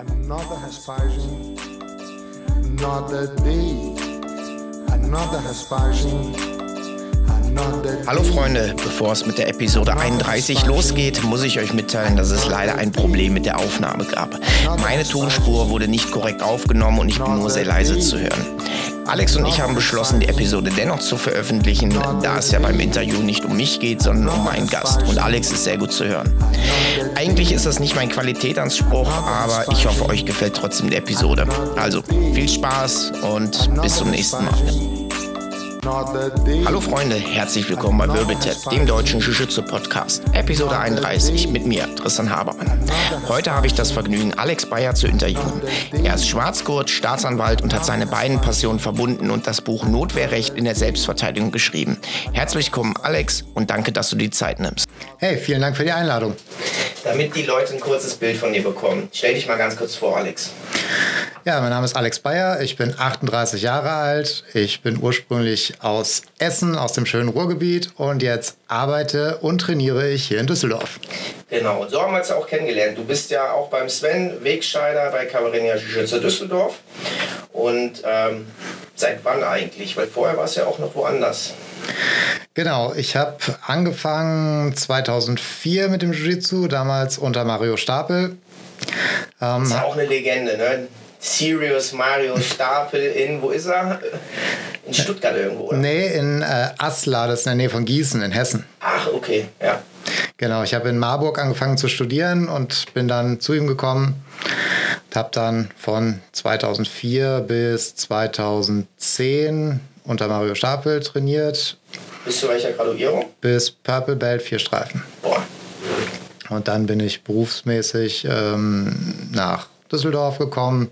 Another Hespagin, another day, another Hespagin. Hallo Freunde, bevor es mit der Episode 31 losgeht, muss ich euch mitteilen, dass es leider ein Problem mit der Aufnahme gab. Meine Tonspur wurde nicht korrekt aufgenommen und ich bin nur sehr leise zu hören. Alex und ich haben beschlossen, die Episode dennoch zu veröffentlichen, da es ja beim Interview nicht um mich geht, sondern um meinen Gast. Und Alex ist sehr gut zu hören. Eigentlich ist das nicht mein Qualitätsanspruch, aber ich hoffe, euch gefällt trotzdem die Episode. Also viel Spaß und bis zum nächsten Mal. Hallo Freunde, herzlich willkommen bei Wirbeltet, dem deutschen Jiu-Jitsu-Podcast. Episode 31 mit mir, Tristan Habermann. Heute habe ich das Vergnügen, Alex Bayer zu interviewen. Er ist Schwarzgurt, Staatsanwalt und hat seine beiden Passionen verbunden und das Buch Notwehrrecht in der Selbstverteidigung geschrieben. Herzlich willkommen, Alex, und danke, dass du die Zeit nimmst. Hey, vielen Dank für die Einladung. Damit die Leute ein kurzes Bild von dir bekommen, stell dich mal ganz kurz vor, Alex. Ja, mein Name ist Alex Bayer, ich bin 38 Jahre alt, ich bin ursprünglich aus Essen, aus dem schönen Ruhrgebiet und jetzt arbeite und trainiere ich hier in Düsseldorf. Genau, so haben wir uns auch kennengelernt. Du bist ja auch beim Sven Wegscheider bei Cavarinia Jiu-Jitsu Düsseldorf. Und ähm, seit wann eigentlich? Weil vorher war es ja auch noch woanders. Genau, ich habe angefangen 2004 mit dem Jiu-Jitsu, damals unter Mario Stapel. Ähm, das ist ja auch eine Legende, ne? Sirius Mario Stapel in, wo ist er? In Stuttgart irgendwo, oder? Nee, in äh, Asla, das ist in der Nähe von Gießen, in Hessen. Ach, okay, ja. Genau, ich habe in Marburg angefangen zu studieren und bin dann zu ihm gekommen. Habe dann von 2004 bis 2010 unter Mario Stapel trainiert. Bis zu welcher Graduierung? Bis Purple Belt, vier Streifen. Boah. Und dann bin ich berufsmäßig ähm, nach Düsseldorf gekommen,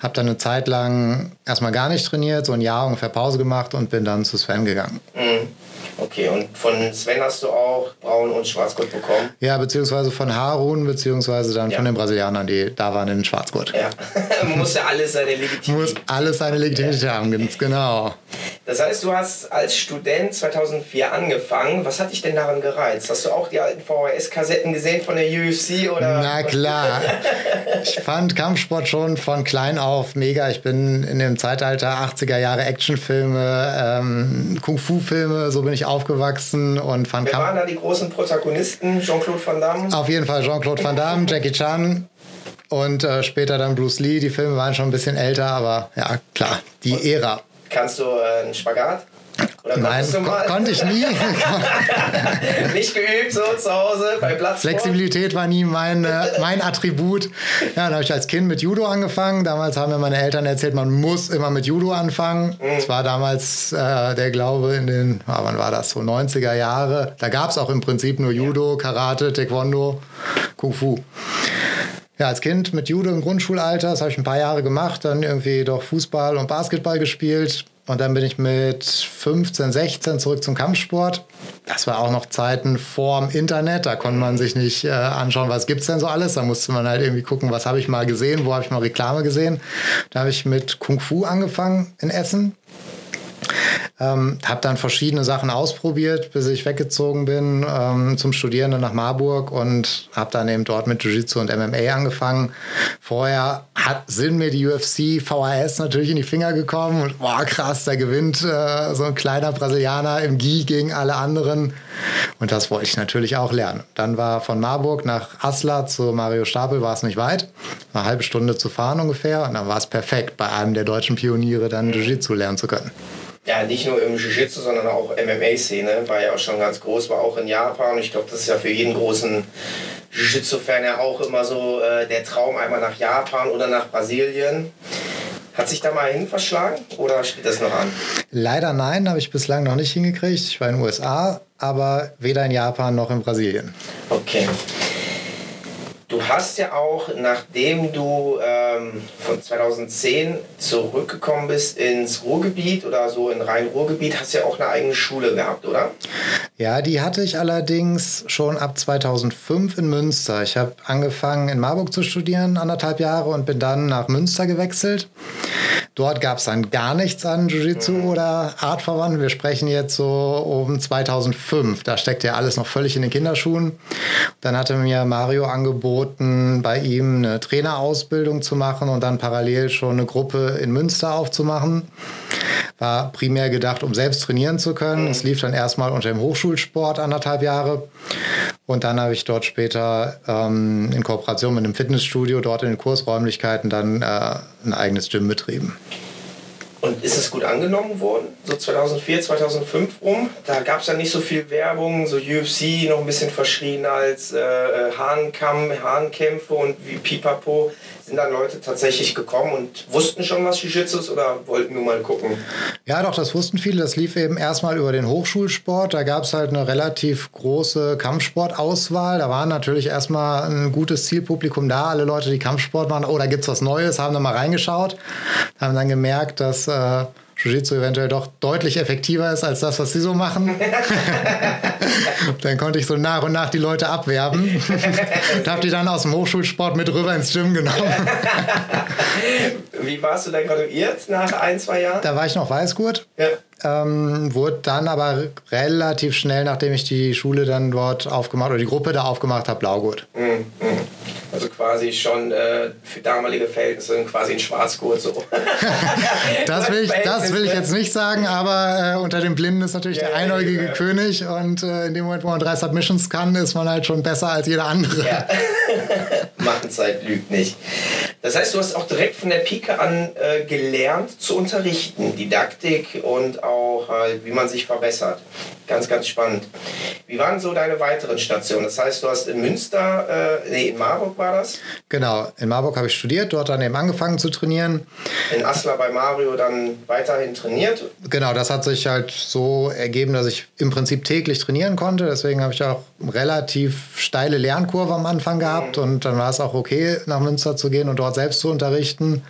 habe dann eine Zeit lang erstmal gar nicht trainiert, so ein Jahr ungefähr Pause gemacht und bin dann zu Sven gegangen. Mhm. Okay, und von Sven hast du auch Braun und Schwarzgurt bekommen? Ja, beziehungsweise von Harun, beziehungsweise dann ja. von den Brasilianern, die da waren in Schwarzgurt. Ja, muss ja alles seine Legitimität Muss alles seine Legitimität ja. haben, genau. Das heißt, du hast als Student 2004 angefangen. Was hat dich denn daran gereizt? Hast du auch die alten VHS-Kassetten gesehen von der UFC? Oder? Na klar. ich fand Kampfsport schon von klein auf mega. Ich bin in dem Zeitalter 80er Jahre Actionfilme, ähm, Kung-Fu-Filme, so bin ich aufgewachsen und fand Wer waren da die großen Protagonisten? Jean-Claude Van Damme? Auf jeden Fall Jean-Claude Van Damme, Jackie Chan und äh, später dann Bruce Lee. Die Filme waren schon ein bisschen älter, aber ja, klar, die und Ära. Kannst du äh, einen Spagat? Oder Nein, du mal? konnte ich nie. Nicht geübt so zu Hause bei Platz. Flexibilität war nie mein, äh, mein Attribut. Ja, dann habe ich als Kind mit Judo angefangen. Damals haben mir meine Eltern erzählt, man muss immer mit Judo anfangen. Mhm. Das war damals äh, der Glaube in den, ah, wann war das, so 90er Jahre. Da gab es auch im Prinzip nur Judo, Karate, Taekwondo, Kung Fu. Ja, als Kind mit Judo im Grundschulalter, das habe ich ein paar Jahre gemacht, dann irgendwie doch Fußball und Basketball gespielt, und dann bin ich mit 15, 16 zurück zum Kampfsport. Das war auch noch Zeiten vorm Internet. Da konnte man sich nicht äh, anschauen, was gibt es denn so alles. Da musste man halt irgendwie gucken, was habe ich mal gesehen, wo habe ich mal Reklame gesehen. Da habe ich mit Kung Fu angefangen in Essen. Ähm, habe dann verschiedene Sachen ausprobiert, bis ich weggezogen bin ähm, zum Studieren nach Marburg und habe dann eben dort mit Jiu-Jitsu und MMA angefangen. Vorher hat, sind mir die UFC, VHS natürlich in die Finger gekommen und boah, krass, da gewinnt äh, so ein kleiner Brasilianer im Gi gegen alle anderen. Und das wollte ich natürlich auch lernen. Dann war von Marburg nach Asla zu Mario Stapel war es nicht weit. Eine halbe Stunde zu fahren ungefähr. Und dann war es perfekt, bei einem der deutschen Pioniere dann Jiu-Jitsu lernen zu können ja, nicht nur im Jiu-Jitsu, sondern auch MMA-Szene, war ja auch schon ganz groß, war auch in Japan. Ich glaube, das ist ja für jeden großen Jiu-Jitsu-Fan ja auch immer so äh, der Traum, einmal nach Japan oder nach Brasilien. Hat sich da mal hin verschlagen oder steht das noch an? Leider nein, habe ich bislang noch nicht hingekriegt. Ich war in den USA, aber weder in Japan noch in Brasilien. Okay. Du hast ja auch, nachdem du ähm, von 2010 zurückgekommen bist ins Ruhrgebiet oder so in Rhein-Ruhrgebiet, hast ja auch eine eigene Schule gehabt, oder? Ja, die hatte ich allerdings schon ab 2005 in Münster. Ich habe angefangen in Marburg zu studieren, anderthalb Jahre, und bin dann nach Münster gewechselt. Dort gab es dann gar nichts an Jiu-Jitsu mhm. oder Artverwandten. Wir sprechen jetzt so um 2005. Da steckt ja alles noch völlig in den Kinderschuhen. Dann hatte mir Mario angeboten, bei ihm eine Trainerausbildung zu machen und dann parallel schon eine Gruppe in Münster aufzumachen. War primär gedacht, um selbst trainieren zu können. Es lief dann erstmal unter dem Hochschulsport anderthalb Jahre. Und dann habe ich dort später ähm, in Kooperation mit einem Fitnessstudio dort in den Kursräumlichkeiten dann äh, ein eigenes Gym betrieben. Und ist es gut angenommen worden? So 2004, 2005 rum? Da gab es ja nicht so viel Werbung, so UFC noch ein bisschen verschrien als äh, äh Hahnkämpfe und wie Pipapo. Sind dann Leute tatsächlich gekommen und wussten schon, was Jiu-Jitsu ist oder wollten nur mal gucken? Ja, doch, das wussten viele. Das lief eben erstmal über den Hochschulsport. Da gab es halt eine relativ große Kampfsportauswahl. Da war natürlich erstmal ein gutes Zielpublikum da. Alle Leute, die Kampfsport machen, oh, da gibt es was Neues, haben da mal reingeschaut, haben dann gemerkt, dass äh, Jiu-Jitsu eventuell doch deutlich effektiver ist als das, was sie so machen. dann konnte ich so nach und nach die Leute abwerben und habe die dann aus dem Hochschulsport mit rüber ins Gym genommen. Wie warst du da graduiert nach ein, zwei Jahren? Da war ich noch Weißgurt. Ja. Ähm, wurde dann aber relativ schnell, nachdem ich die Schule dann dort aufgemacht oder die Gruppe da aufgemacht habe, Blaugurt. Mhm. Quasi schon äh, für damalige Verhältnisse quasi ein Schwarzgurt so. das, will ich, das will ich jetzt nicht sagen, aber äh, unter den Blinden ist natürlich ja, der einäugige ja. König und äh, in dem Moment, wo man drei Submissions kann, ist man halt schon besser als jeder andere. Ja. Machenzeit lügt nicht. Das heißt, du hast auch direkt von der Pike an äh, gelernt zu unterrichten, Didaktik und auch halt, wie man sich verbessert. Ganz, ganz spannend. Wie waren so deine weiteren Stationen? Das heißt, du hast in Münster, äh, nee, in Marburg war das? Genau, in Marburg habe ich studiert, dort dann eben angefangen zu trainieren. In Aslar bei Mario dann weiterhin trainiert? Genau, das hat sich halt so ergeben, dass ich im Prinzip täglich trainieren konnte. Deswegen habe ich auch relativ steile Lernkurve am Anfang gehabt mhm. und dann war es auch okay, nach Münster zu gehen und dort selbst zu unterrichten.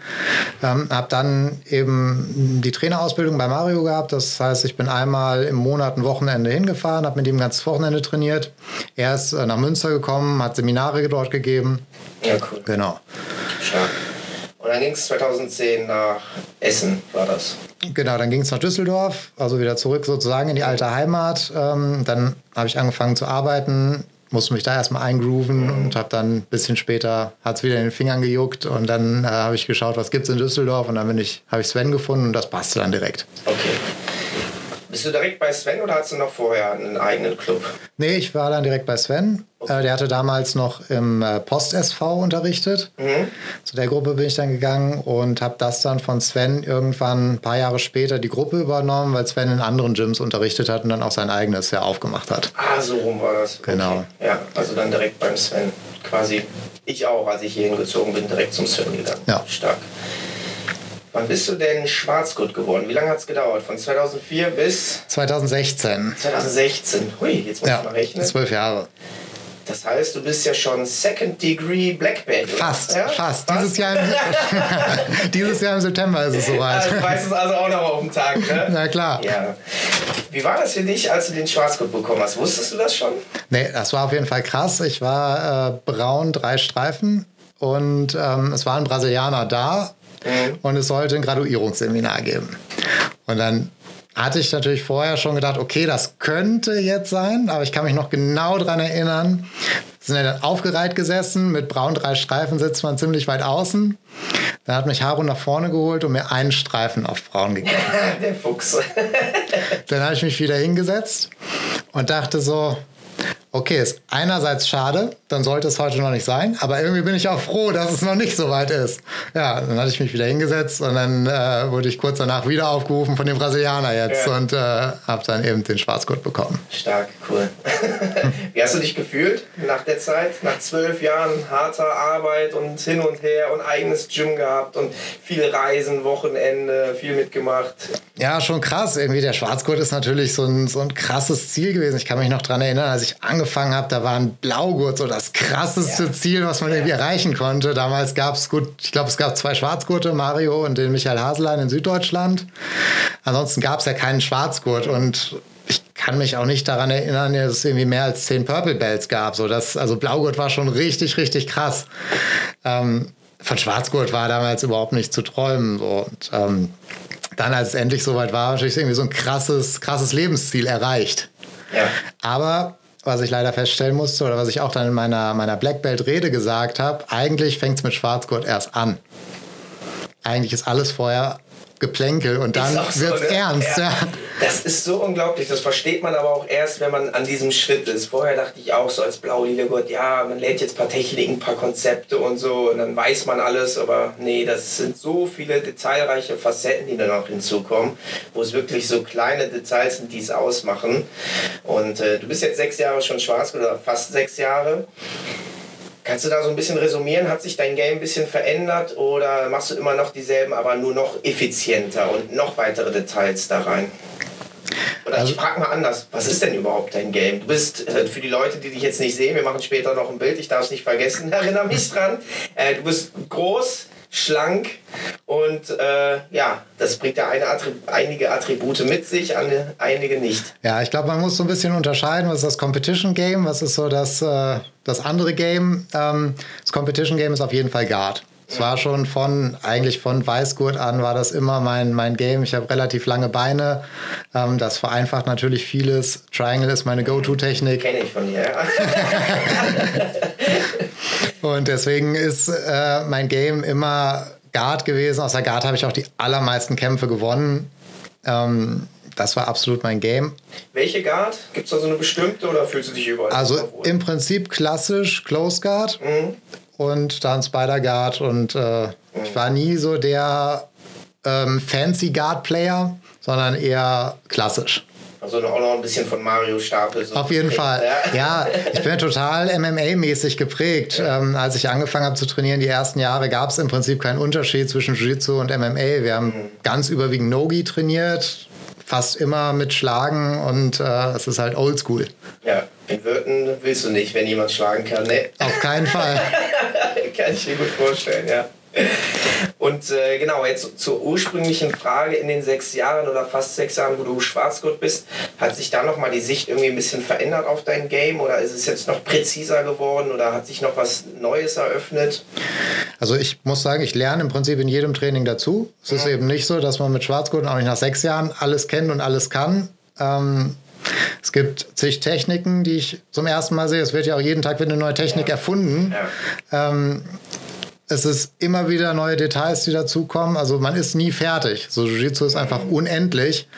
Ähm, habe dann eben die Trainerausbildung bei Mario gehabt. Das heißt, ich bin einmal im Monat ein Wochenende hingefahren, habe mit ihm ein ganzes Wochenende trainiert. Er ist äh, nach Münster gekommen, hat Seminare dort gegeben. Ja, cool. Genau. Stark. Und dann ging es 2010 nach Essen, war das? Genau, dann ging es nach Düsseldorf, also wieder zurück sozusagen in die alte Heimat. Ähm, dann habe ich angefangen zu arbeiten, musste mich da erstmal eingrooven und habe dann ein bisschen später, hat es wieder in den Fingern gejuckt und dann äh, habe ich geschaut, was gibt es in Düsseldorf und dann bin ich, habe ich Sven gefunden und das passte dann direkt. Okay. Bist du direkt bei Sven oder hast du noch vorher einen eigenen Club? Nee, ich war dann direkt bei Sven. Okay. Äh, der hatte damals noch im äh, Post-SV unterrichtet. Mhm. Zu der Gruppe bin ich dann gegangen und habe das dann von Sven irgendwann ein paar Jahre später die Gruppe übernommen, weil Sven in anderen Gyms unterrichtet hat und dann auch sein eigenes ja aufgemacht hat. Ah, so rum war das. Genau. Okay. Ja, also dann direkt beim Sven. Quasi ich auch, als ich hier hingezogen bin, direkt zum Sven gegangen. Ja. Stark. Wann bist du denn Schwarzgurt geworden? Wie lange hat es gedauert? Von 2004 bis? 2016. 2016. Hui, jetzt muss ja, ich mal rechnen. Zwölf Jahre. Das heißt, du bist ja schon Second Degree Black Belt. Fast, ja? fast. fast. Dieses, Jahr im, dieses Jahr im September ist es soweit. Also, du weißt es also auch noch auf dem Tag, ne? Na klar. Ja. Wie war das für dich, als du den Schwarzgurt bekommen hast? Wusstest du das schon? Nee, das war auf jeden Fall krass. Ich war äh, braun, drei Streifen und ähm, es war ein Brasilianer da Mhm. Und es sollte ein Graduierungsseminar geben. Und dann hatte ich natürlich vorher schon gedacht, okay, das könnte jetzt sein, aber ich kann mich noch genau daran erinnern. Wir sind ja dann aufgereiht gesessen, mit braun drei Streifen sitzt man ziemlich weit außen. Dann hat mich Harun nach vorne geholt und mir einen Streifen auf braun gegeben. Der Fuchs. dann habe ich mich wieder hingesetzt und dachte so, okay, ist einerseits schade, dann sollte es heute noch nicht sein, aber irgendwie bin ich auch froh, dass es noch nicht so weit ist. Ja, dann hatte ich mich wieder hingesetzt und dann äh, wurde ich kurz danach wieder aufgerufen von dem Brasilianer jetzt ja. und äh, habe dann eben den Schwarzgurt bekommen. Stark, cool. Wie hast du dich gefühlt nach der Zeit? Nach zwölf Jahren harter Arbeit und hin und her und eigenes Gym gehabt und viel Reisen, Wochenende, viel mitgemacht. Ja, schon krass. Irgendwie der Schwarzgurt ist natürlich so ein, so ein krasses Ziel gewesen. Ich kann mich noch daran erinnern, als ich angefangen habe, da war ein Blaugurt so das krasseste ja. Ziel, was man irgendwie erreichen konnte. Damals gab es gut, ich glaube, es gab zwei Schwarzgurte, Mario und den Michael Haselein in Süddeutschland. Ansonsten gab es ja keinen Schwarzgurt und ich kann mich auch nicht daran erinnern, dass es irgendwie mehr als zehn Purple Belts gab. So das, also Blaugurt war schon richtig, richtig krass. Ähm, von Schwarzgurt war damals überhaupt nicht zu träumen. So. Und ähm, dann, als es endlich soweit war, natürlich irgendwie so ein krasses, krasses Lebensziel erreicht. Ja. Aber was ich leider feststellen musste oder was ich auch dann in meiner, meiner Black Belt Rede gesagt habe, eigentlich fängt es mit Schwarzgurt erst an. Eigentlich ist alles vorher Geplänkel und dann so, wird es ne? ernst. Ja. Das ist so unglaublich. Das versteht man aber auch erst, wenn man an diesem Schritt ist. Vorher dachte ich auch so als blau-lila Gott, ja, man lernt jetzt ein paar Techniken, ein paar Konzepte und so und dann weiß man alles. Aber nee, das sind so viele detailreiche Facetten, die dann auch hinzukommen, wo es wirklich so kleine Details sind, die es ausmachen. Und äh, du bist jetzt sechs Jahre schon schwarz oder fast sechs Jahre. Kannst du da so ein bisschen resümieren? Hat sich dein Game ein bisschen verändert oder machst du immer noch dieselben, aber nur noch effizienter und noch weitere Details da rein? Oder also, ich frage mal anders, was ist denn überhaupt dein Game? Du bist, äh, für die Leute, die dich jetzt nicht sehen, wir machen später noch ein Bild, ich darf es nicht vergessen, erinnere mich dran. Äh, du bist groß, schlank und äh, ja, das bringt ja Attrib einige Attribute mit sich, einige nicht. Ja, ich glaube, man muss so ein bisschen unterscheiden, was ist das Competition Game, was ist so das, äh, das andere Game. Ähm, das Competition Game ist auf jeden Fall Guard. Es war schon von, eigentlich von Weißgurt an war das immer mein, mein Game. Ich habe relativ lange Beine. Ähm, das vereinfacht natürlich vieles. Triangle ist meine Go-To-Technik. Kenne ich von dir, ja. Und deswegen ist äh, mein Game immer Guard gewesen. Aus der Guard habe ich auch die allermeisten Kämpfe gewonnen. Ähm, das war absolut mein Game. Welche Guard? Gibt es da so eine bestimmte oder fühlst du dich überall? Also im Prinzip klassisch Close Guard mhm. und dann Spider Guard. Und äh, mhm. ich war nie so der ähm, Fancy Guard Player, sondern eher klassisch. Also auch noch ein bisschen von Mario Stapel. So Auf jeden Fall. Ja. ja, ich bin total MMA-mäßig geprägt. Ja. Ähm, als ich angefangen habe zu trainieren, die ersten Jahre, gab es im Prinzip keinen Unterschied zwischen Jiu-Jitsu und MMA. Wir haben mhm. ganz überwiegend Nogi trainiert, fast immer mit Schlagen und äh, es ist halt oldschool. Ja, in Würden willst du nicht, wenn jemand schlagen kann, ne? Auf keinen Fall. kann ich mir gut vorstellen, ja. Und äh, genau, jetzt zur ursprünglichen Frage in den sechs Jahren oder fast sechs Jahren, wo du Schwarzgurt bist, hat sich da nochmal die Sicht irgendwie ein bisschen verändert auf dein Game oder ist es jetzt noch präziser geworden oder hat sich noch was Neues eröffnet? Also ich muss sagen, ich lerne im Prinzip in jedem Training dazu. Es ist eben nicht so, dass man mit Schwarzgurt auch nicht nach sechs Jahren alles kennt und alles kann. Ähm, es gibt zig Techniken, die ich zum ersten Mal sehe. Es wird ja auch jeden Tag wieder eine neue Technik ja. erfunden. Ja. Ähm, es ist immer wieder neue Details, die dazukommen. Also man ist nie fertig. So Jiu-Jitsu ist einfach unendlich.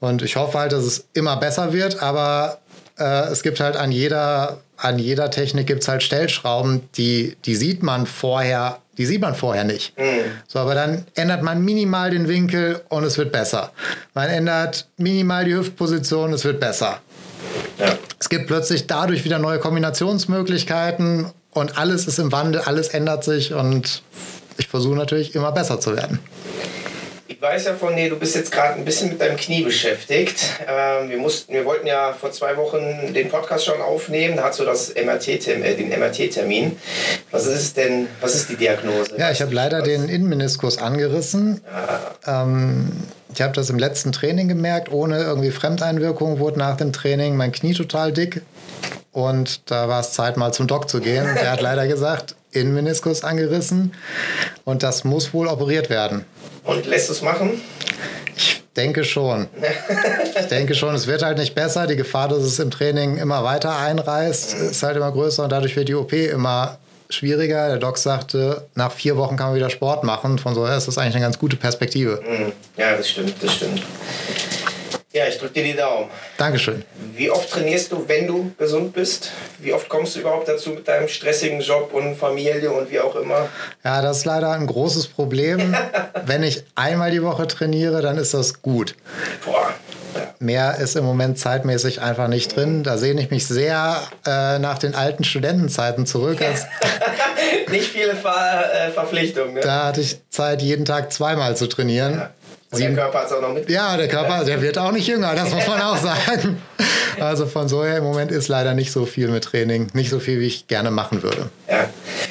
Und ich hoffe halt, dass es immer besser wird. Aber äh, es gibt halt an jeder, an jeder Technik gibt es halt Stellschrauben, die, die sieht man vorher, die sieht man vorher nicht. Mhm. So, aber dann ändert man minimal den Winkel und es wird besser. Man ändert minimal die Hüftposition, es wird besser. Ja. Es gibt plötzlich dadurch wieder neue Kombinationsmöglichkeiten und alles ist im Wandel, alles ändert sich und ich versuche natürlich immer besser zu werden. Ich weiß ja von dir, du bist jetzt gerade ein bisschen mit deinem Knie beschäftigt. Ähm, wir, mussten, wir wollten ja vor zwei Wochen den Podcast schon aufnehmen. Da hast du das MRT, äh, den MRT-Termin. Was ist denn, was ist die Diagnose? Ja, ich habe leider was? den Innenmeniskus angerissen. Ja. Ähm, ich habe das im letzten Training gemerkt, ohne irgendwie Fremdeinwirkung wurde nach dem Training mein Knie total dick. Und da war es Zeit, mal zum Doc zu gehen. Der hat leider gesagt, Innenmeniskus angerissen und das muss wohl operiert werden. Und lässt es machen? Ich denke schon. ich denke schon, es wird halt nicht besser. Die Gefahr, dass es im Training immer weiter einreißt, ist halt immer größer und dadurch wird die OP immer schwieriger. Der Doc sagte, nach vier Wochen kann man wieder Sport machen. Von so her ist das eigentlich eine ganz gute Perspektive. Mhm. Ja, das stimmt, das stimmt. Ja, ich drücke dir die Daumen. Dankeschön. Wie oft trainierst du, wenn du gesund bist? Wie oft kommst du überhaupt dazu mit deinem stressigen Job und Familie und wie auch immer? Ja, das ist leider ein großes Problem. wenn ich einmal die Woche trainiere, dann ist das gut. Boah. Mehr ist im Moment zeitmäßig einfach nicht drin. Da sehne ich mich sehr äh, nach den alten Studentenzeiten zurück. nicht viele Ver äh, Verpflichtungen. Ne? Da hatte ich Zeit, jeden Tag zweimal zu trainieren. Ja. Und der Körper hat es auch noch mit. Ja, der Körper, der wird auch nicht jünger, das muss man auch sagen. Also von so her im Moment ist leider nicht so viel mit Training, nicht so viel, wie ich gerne machen würde. Ja.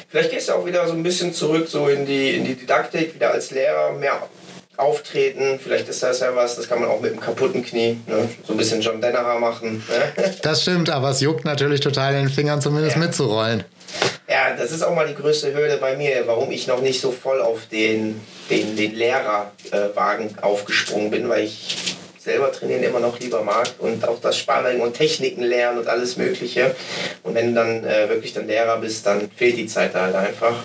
Vielleicht gehst du auch wieder so ein bisschen zurück so in die, in die Didaktik, wieder als Lehrer mehr auftreten. Vielleicht ist das ja was, das kann man auch mit einem kaputten Knie, ne? so ein bisschen John Dennerer machen. Ne? Das stimmt, aber es juckt natürlich total in den Fingern, zumindest ja. mitzurollen. Ja, das ist auch mal die größte Hürde bei mir, warum ich noch nicht so voll auf den, den, den Lehrerwagen aufgesprungen bin, weil ich selber trainieren immer noch lieber mag und auch das Sparring und Techniken lernen und alles Mögliche. Und wenn du dann äh, wirklich dann Lehrer bist, dann fehlt die Zeit da halt einfach.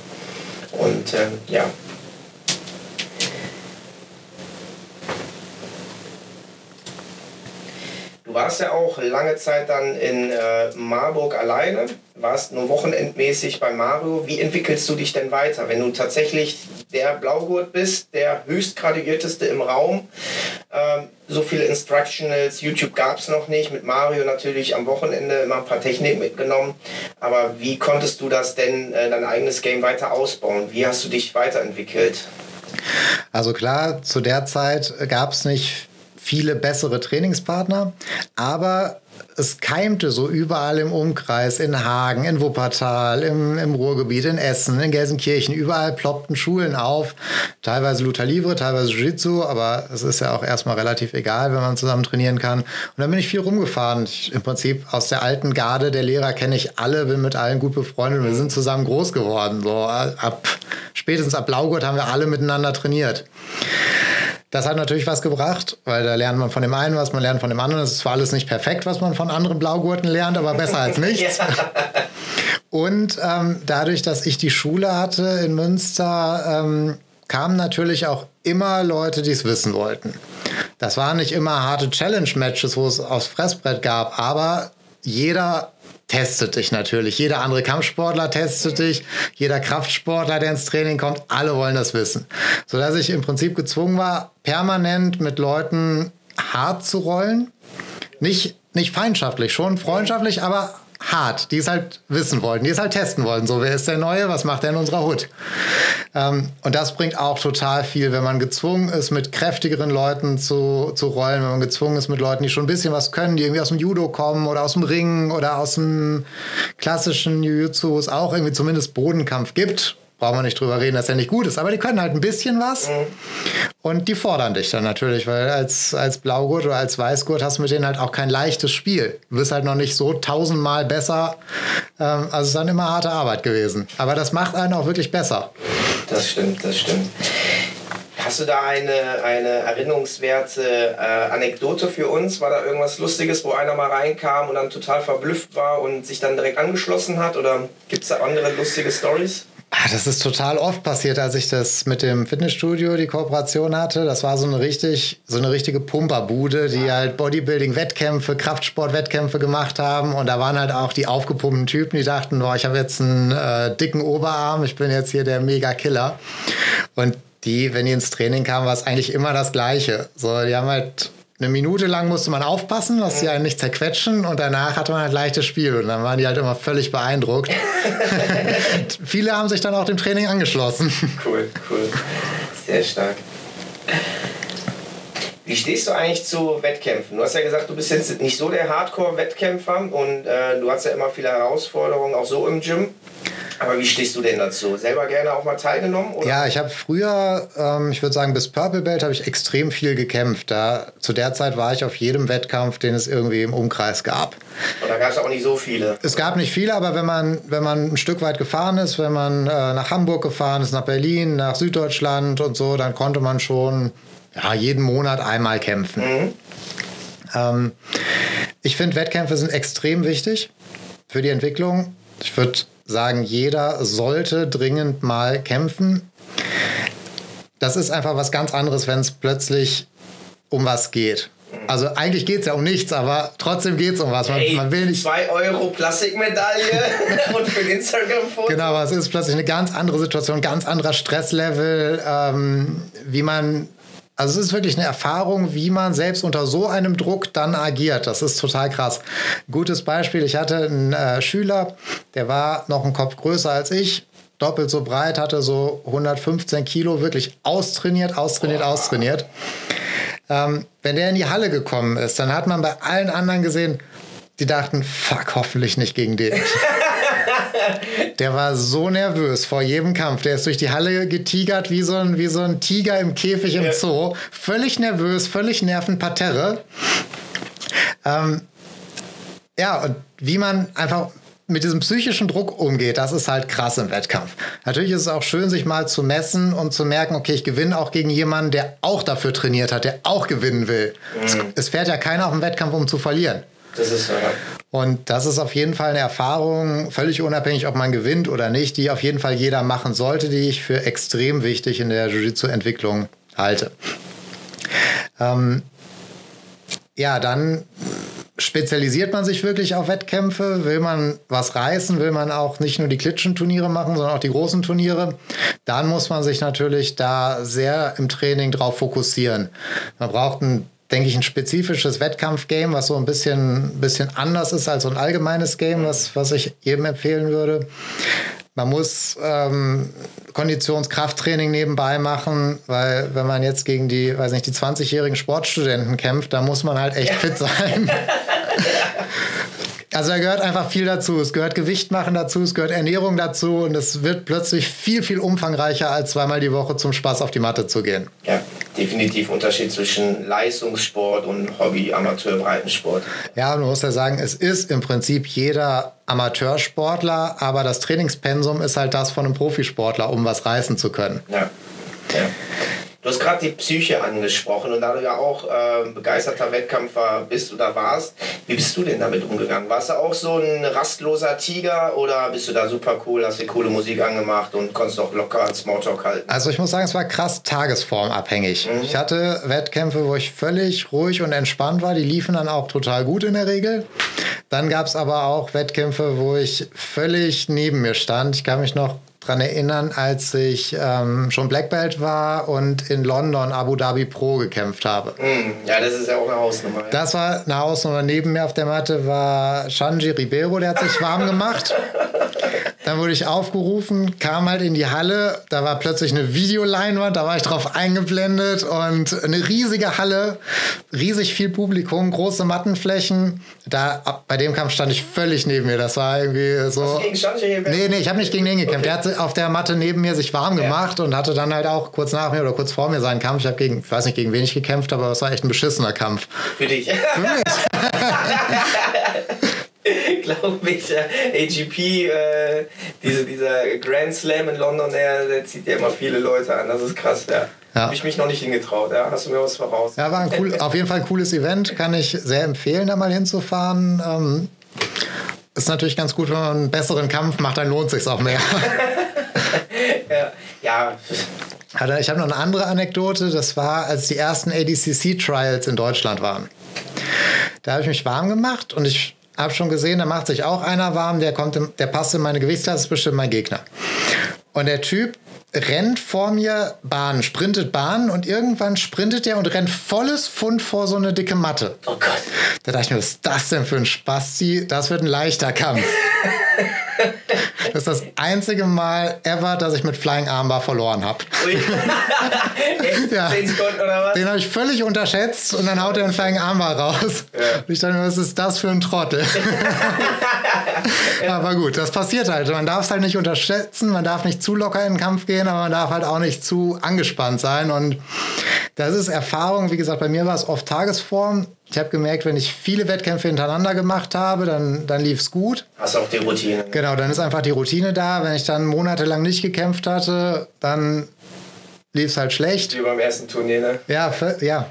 Und äh, ja, Du warst ja auch lange Zeit dann in äh, Marburg alleine, warst nur wochenendmäßig bei Mario. Wie entwickelst du dich denn weiter, wenn du tatsächlich der Blaugurt bist, der höchstgraduierteste im Raum? Ähm, so viele Instructionals, YouTube gab es noch nicht. Mit Mario natürlich am Wochenende immer ein paar Techniken mitgenommen. Aber wie konntest du das denn, äh, dein eigenes Game weiter ausbauen? Wie hast du dich weiterentwickelt? Also klar, zu der Zeit gab es nicht viele bessere Trainingspartner, aber es keimte so überall im Umkreis, in Hagen, in Wuppertal, im, im Ruhrgebiet, in Essen, in Gelsenkirchen, überall ploppten Schulen auf. Teilweise Luta Livre, teilweise Jiu-Jitsu, aber es ist ja auch erstmal relativ egal, wenn man zusammen trainieren kann. Und dann bin ich viel rumgefahren. Ich, Im Prinzip aus der alten Garde der Lehrer kenne ich alle, bin mit allen gut befreundet und wir sind zusammen groß geworden. So ab, spätestens ab Blaugurt haben wir alle miteinander trainiert. Das hat natürlich was gebracht, weil da lernt man von dem einen was, man lernt von dem anderen. Es ist zwar alles nicht perfekt, was man von anderen Blaugurten lernt, aber besser als nichts. Und ähm, dadurch, dass ich die Schule hatte in Münster, ähm, kamen natürlich auch immer Leute, die es wissen wollten. Das waren nicht immer harte Challenge-Matches, wo es aufs Fressbrett gab, aber jeder testet dich natürlich. Jeder andere Kampfsportler testet dich. Jeder Kraftsportler, der ins Training kommt, alle wollen das wissen. Sodass ich im Prinzip gezwungen war, permanent mit Leuten hart zu rollen. Nicht, nicht feindschaftlich, schon freundschaftlich, aber hart, die es halt wissen wollten, die es halt testen wollten. So, wer ist der Neue? Was macht er in unserer Hut? Ähm, und das bringt auch total viel, wenn man gezwungen ist, mit kräftigeren Leuten zu, zu rollen, wenn man gezwungen ist, mit Leuten, die schon ein bisschen was können, die irgendwie aus dem Judo kommen oder aus dem Ring oder aus dem klassischen Jiu-Jitsu, wo es auch irgendwie zumindest Bodenkampf gibt brauchen wir nicht drüber reden, dass er nicht gut ist. Aber die können halt ein bisschen was mhm. und die fordern dich dann natürlich, weil als, als Blaugurt oder als Weißgurt hast du mit denen halt auch kein leichtes Spiel. Du bist halt noch nicht so tausendmal besser. Ähm, also es ist dann immer harte Arbeit gewesen. Aber das macht einen auch wirklich besser. Das stimmt, das stimmt. Hast du da eine, eine erinnerungswerte äh, Anekdote für uns? War da irgendwas Lustiges, wo einer mal reinkam und dann total verblüfft war und sich dann direkt angeschlossen hat? Oder gibt es da andere lustige Stories? Ah, das ist total oft passiert, als ich das mit dem Fitnessstudio die Kooperation hatte. Das war so eine richtig, so eine richtige Pumperbude, die halt Bodybuilding-Wettkämpfe, Kraftsport-Wettkämpfe gemacht haben. Und da waren halt auch die aufgepumpten Typen, die dachten, boah, ich habe jetzt einen äh, dicken Oberarm, ich bin jetzt hier der Mega-Killer. Und die, wenn die ins Training kamen, war es eigentlich immer das Gleiche. So, die haben halt eine Minute lang musste man aufpassen, dass sie einen nicht zerquetschen und danach hatte man halt leichtes Spiel und dann waren die halt immer völlig beeindruckt. Viele haben sich dann auch dem Training angeschlossen. Cool, cool. Sehr stark. Wie stehst du eigentlich zu Wettkämpfen? Du hast ja gesagt, du bist jetzt nicht so der Hardcore-Wettkämpfer und äh, du hast ja immer viele Herausforderungen, auch so im Gym. Aber wie stehst du denn dazu? Selber gerne auch mal teilgenommen? Oder? Ja, ich habe früher, ähm, ich würde sagen, bis Purple Belt habe ich extrem viel gekämpft. Da, zu der Zeit war ich auf jedem Wettkampf, den es irgendwie im Umkreis gab. Und da gab es auch nicht so viele? Es gab nicht viele, aber wenn man, wenn man ein Stück weit gefahren ist, wenn man äh, nach Hamburg gefahren ist, nach Berlin, nach Süddeutschland und so, dann konnte man schon ja, jeden Monat einmal kämpfen. Mhm. Ähm, ich finde, Wettkämpfe sind extrem wichtig für die Entwicklung. Ich würde sagen, jeder sollte dringend mal kämpfen. Das ist einfach was ganz anderes, wenn es plötzlich um was geht. Also eigentlich geht es ja um nichts, aber trotzdem geht es um was. Man, hey, man will nicht. 2 Euro Plastikmedaille und für ein Instagram-Foto. Genau, aber es ist plötzlich eine ganz andere Situation, ganz anderer Stresslevel, ähm, wie man also es ist wirklich eine Erfahrung, wie man selbst unter so einem Druck dann agiert. Das ist total krass. Gutes Beispiel, ich hatte einen äh, Schüler, der war noch einen Kopf größer als ich, doppelt so breit, hatte so 115 Kilo, wirklich austrainiert, austrainiert, austrainiert. Ähm, wenn der in die Halle gekommen ist, dann hat man bei allen anderen gesehen, die dachten, fuck, hoffentlich nicht gegen den. Der war so nervös vor jedem Kampf. Der ist durch die Halle getigert wie so ein, wie so ein Tiger im Käfig im Zoo. Völlig nervös, völlig nervenparterre. Ähm, ja, und wie man einfach mit diesem psychischen Druck umgeht, das ist halt krass im Wettkampf. Natürlich ist es auch schön, sich mal zu messen und zu merken, okay, ich gewinne auch gegen jemanden, der auch dafür trainiert hat, der auch gewinnen will. Mhm. Es, es, fährt ja keiner auf den Wettkampf, um zu verlieren. Das ist so, ja. Und das ist auf jeden Fall eine Erfahrung, völlig unabhängig, ob man gewinnt oder nicht, die auf jeden Fall jeder machen sollte, die ich für extrem wichtig in der Jiu-Jitsu-Entwicklung halte. Ähm, ja, dann spezialisiert man sich wirklich auf Wettkämpfe? Will man was reißen? Will man auch nicht nur die Klitschenturniere machen, sondern auch die großen Turniere? Dann muss man sich natürlich da sehr im Training drauf fokussieren. Man braucht ein denke ich, ein spezifisches Wettkampfgame, was so ein bisschen, bisschen anders ist als so ein allgemeines Game, was, was ich jedem empfehlen würde. Man muss ähm, Konditionskrafttraining nebenbei machen, weil wenn man jetzt gegen die, weiß nicht, die 20-jährigen Sportstudenten kämpft, da muss man halt echt fit sein. Also da gehört einfach viel dazu. Es gehört Gewicht machen dazu, es gehört Ernährung dazu und es wird plötzlich viel, viel umfangreicher, als zweimal die Woche zum Spaß auf die Matte zu gehen. Ja, definitiv Unterschied zwischen Leistungssport und Hobby-Amateur-Breitensport. Ja, man muss ja sagen, es ist im Prinzip jeder Amateursportler, aber das Trainingspensum ist halt das von einem Profisportler, um was reißen zu können. Ja. ja. Du hast gerade die Psyche angesprochen und da du ja auch äh, begeisterter Wettkämpfer bist oder warst, wie bist du denn damit umgegangen? Warst du auch so ein rastloser Tiger oder bist du da super cool, hast dir coole Musik angemacht und konntest auch locker als Smalltalk halten? Also ich muss sagen, es war krass tagesformabhängig. Mhm. Ich hatte Wettkämpfe, wo ich völlig ruhig und entspannt war, die liefen dann auch total gut in der Regel. Dann gab es aber auch Wettkämpfe, wo ich völlig neben mir stand. Ich kann mich noch dran erinnern, als ich ähm, schon Black Belt war und in London Abu Dhabi Pro gekämpft habe. Mm, ja, das ist ja auch eine Hausnummer. Ja. Das war eine Hausnummer. Neben mir auf der Matte war Shanji Ribeiro, der hat sich warm gemacht. Dann wurde ich aufgerufen, kam halt in die Halle, da war plötzlich eine Videoleinwand, da war ich drauf eingeblendet und eine riesige Halle, riesig viel Publikum, große Mattenflächen. Da, bei dem Kampf stand ich völlig neben mir. Das war irgendwie so. Hast du gegen Shanji Nee, nee, ich habe nicht gegen den gekämpft. Okay. Der hat auf der Matte neben mir sich warm gemacht ja. und hatte dann halt auch kurz nach mir oder kurz vor mir seinen Kampf. Ich habe gegen, ich weiß nicht gegen wen ich gekämpft, aber es war echt ein beschissener Kampf. Für dich. Für mich. glaube ich, AGP, äh, diese, dieser Grand Slam in London, der, der zieht ja immer viele Leute an. Das ist krass, ja. Ja. Habe ich mich noch nicht hingetraut, ja. Hast du mir was voraus? Ja, war ein cool, auf jeden Fall ein cooles Event. Kann ich sehr empfehlen, da mal hinzufahren. Ähm, ist natürlich ganz gut, wenn man einen besseren Kampf macht, dann lohnt sich auch mehr. ja. ja. Ich habe noch eine andere Anekdote. Das war, als die ersten ADCC-Trials in Deutschland waren. Da habe ich mich warm gemacht und ich habe schon gesehen, da macht sich auch einer warm, der kommt, im, der passt in meine Gewichtsklasse, ist bestimmt mein Gegner. Und der Typ rennt vor mir Bahn, sprintet Bahn und irgendwann sprintet er und rennt volles Pfund vor so eine dicke Matte. Oh Gott. Da dachte ich mir, was ist das denn für ein Spasti? Das wird ein leichter Kampf. Das ist das einzige Mal ever, dass ich mit Flying Armbar verloren habe. ja. Den habe ich völlig unterschätzt und dann haut er einen Flying Armbar raus. Ja. Und ich dachte mir, was ist das für ein Trottel? aber gut, das passiert halt. Man darf es halt nicht unterschätzen, man darf nicht zu locker in den Kampf gehen, aber man darf halt auch nicht zu angespannt sein. Und das ist Erfahrung. Wie gesagt, bei mir war es oft Tagesform. Ich habe gemerkt, wenn ich viele Wettkämpfe hintereinander gemacht habe, dann, dann lief es gut. Hast auch die Routine. Genau, dann ist einfach die Routine da. Wenn ich dann monatelang nicht gekämpft hatte, dann lief es halt schlecht. Wie beim ersten Turnier, ne? Ja, ja.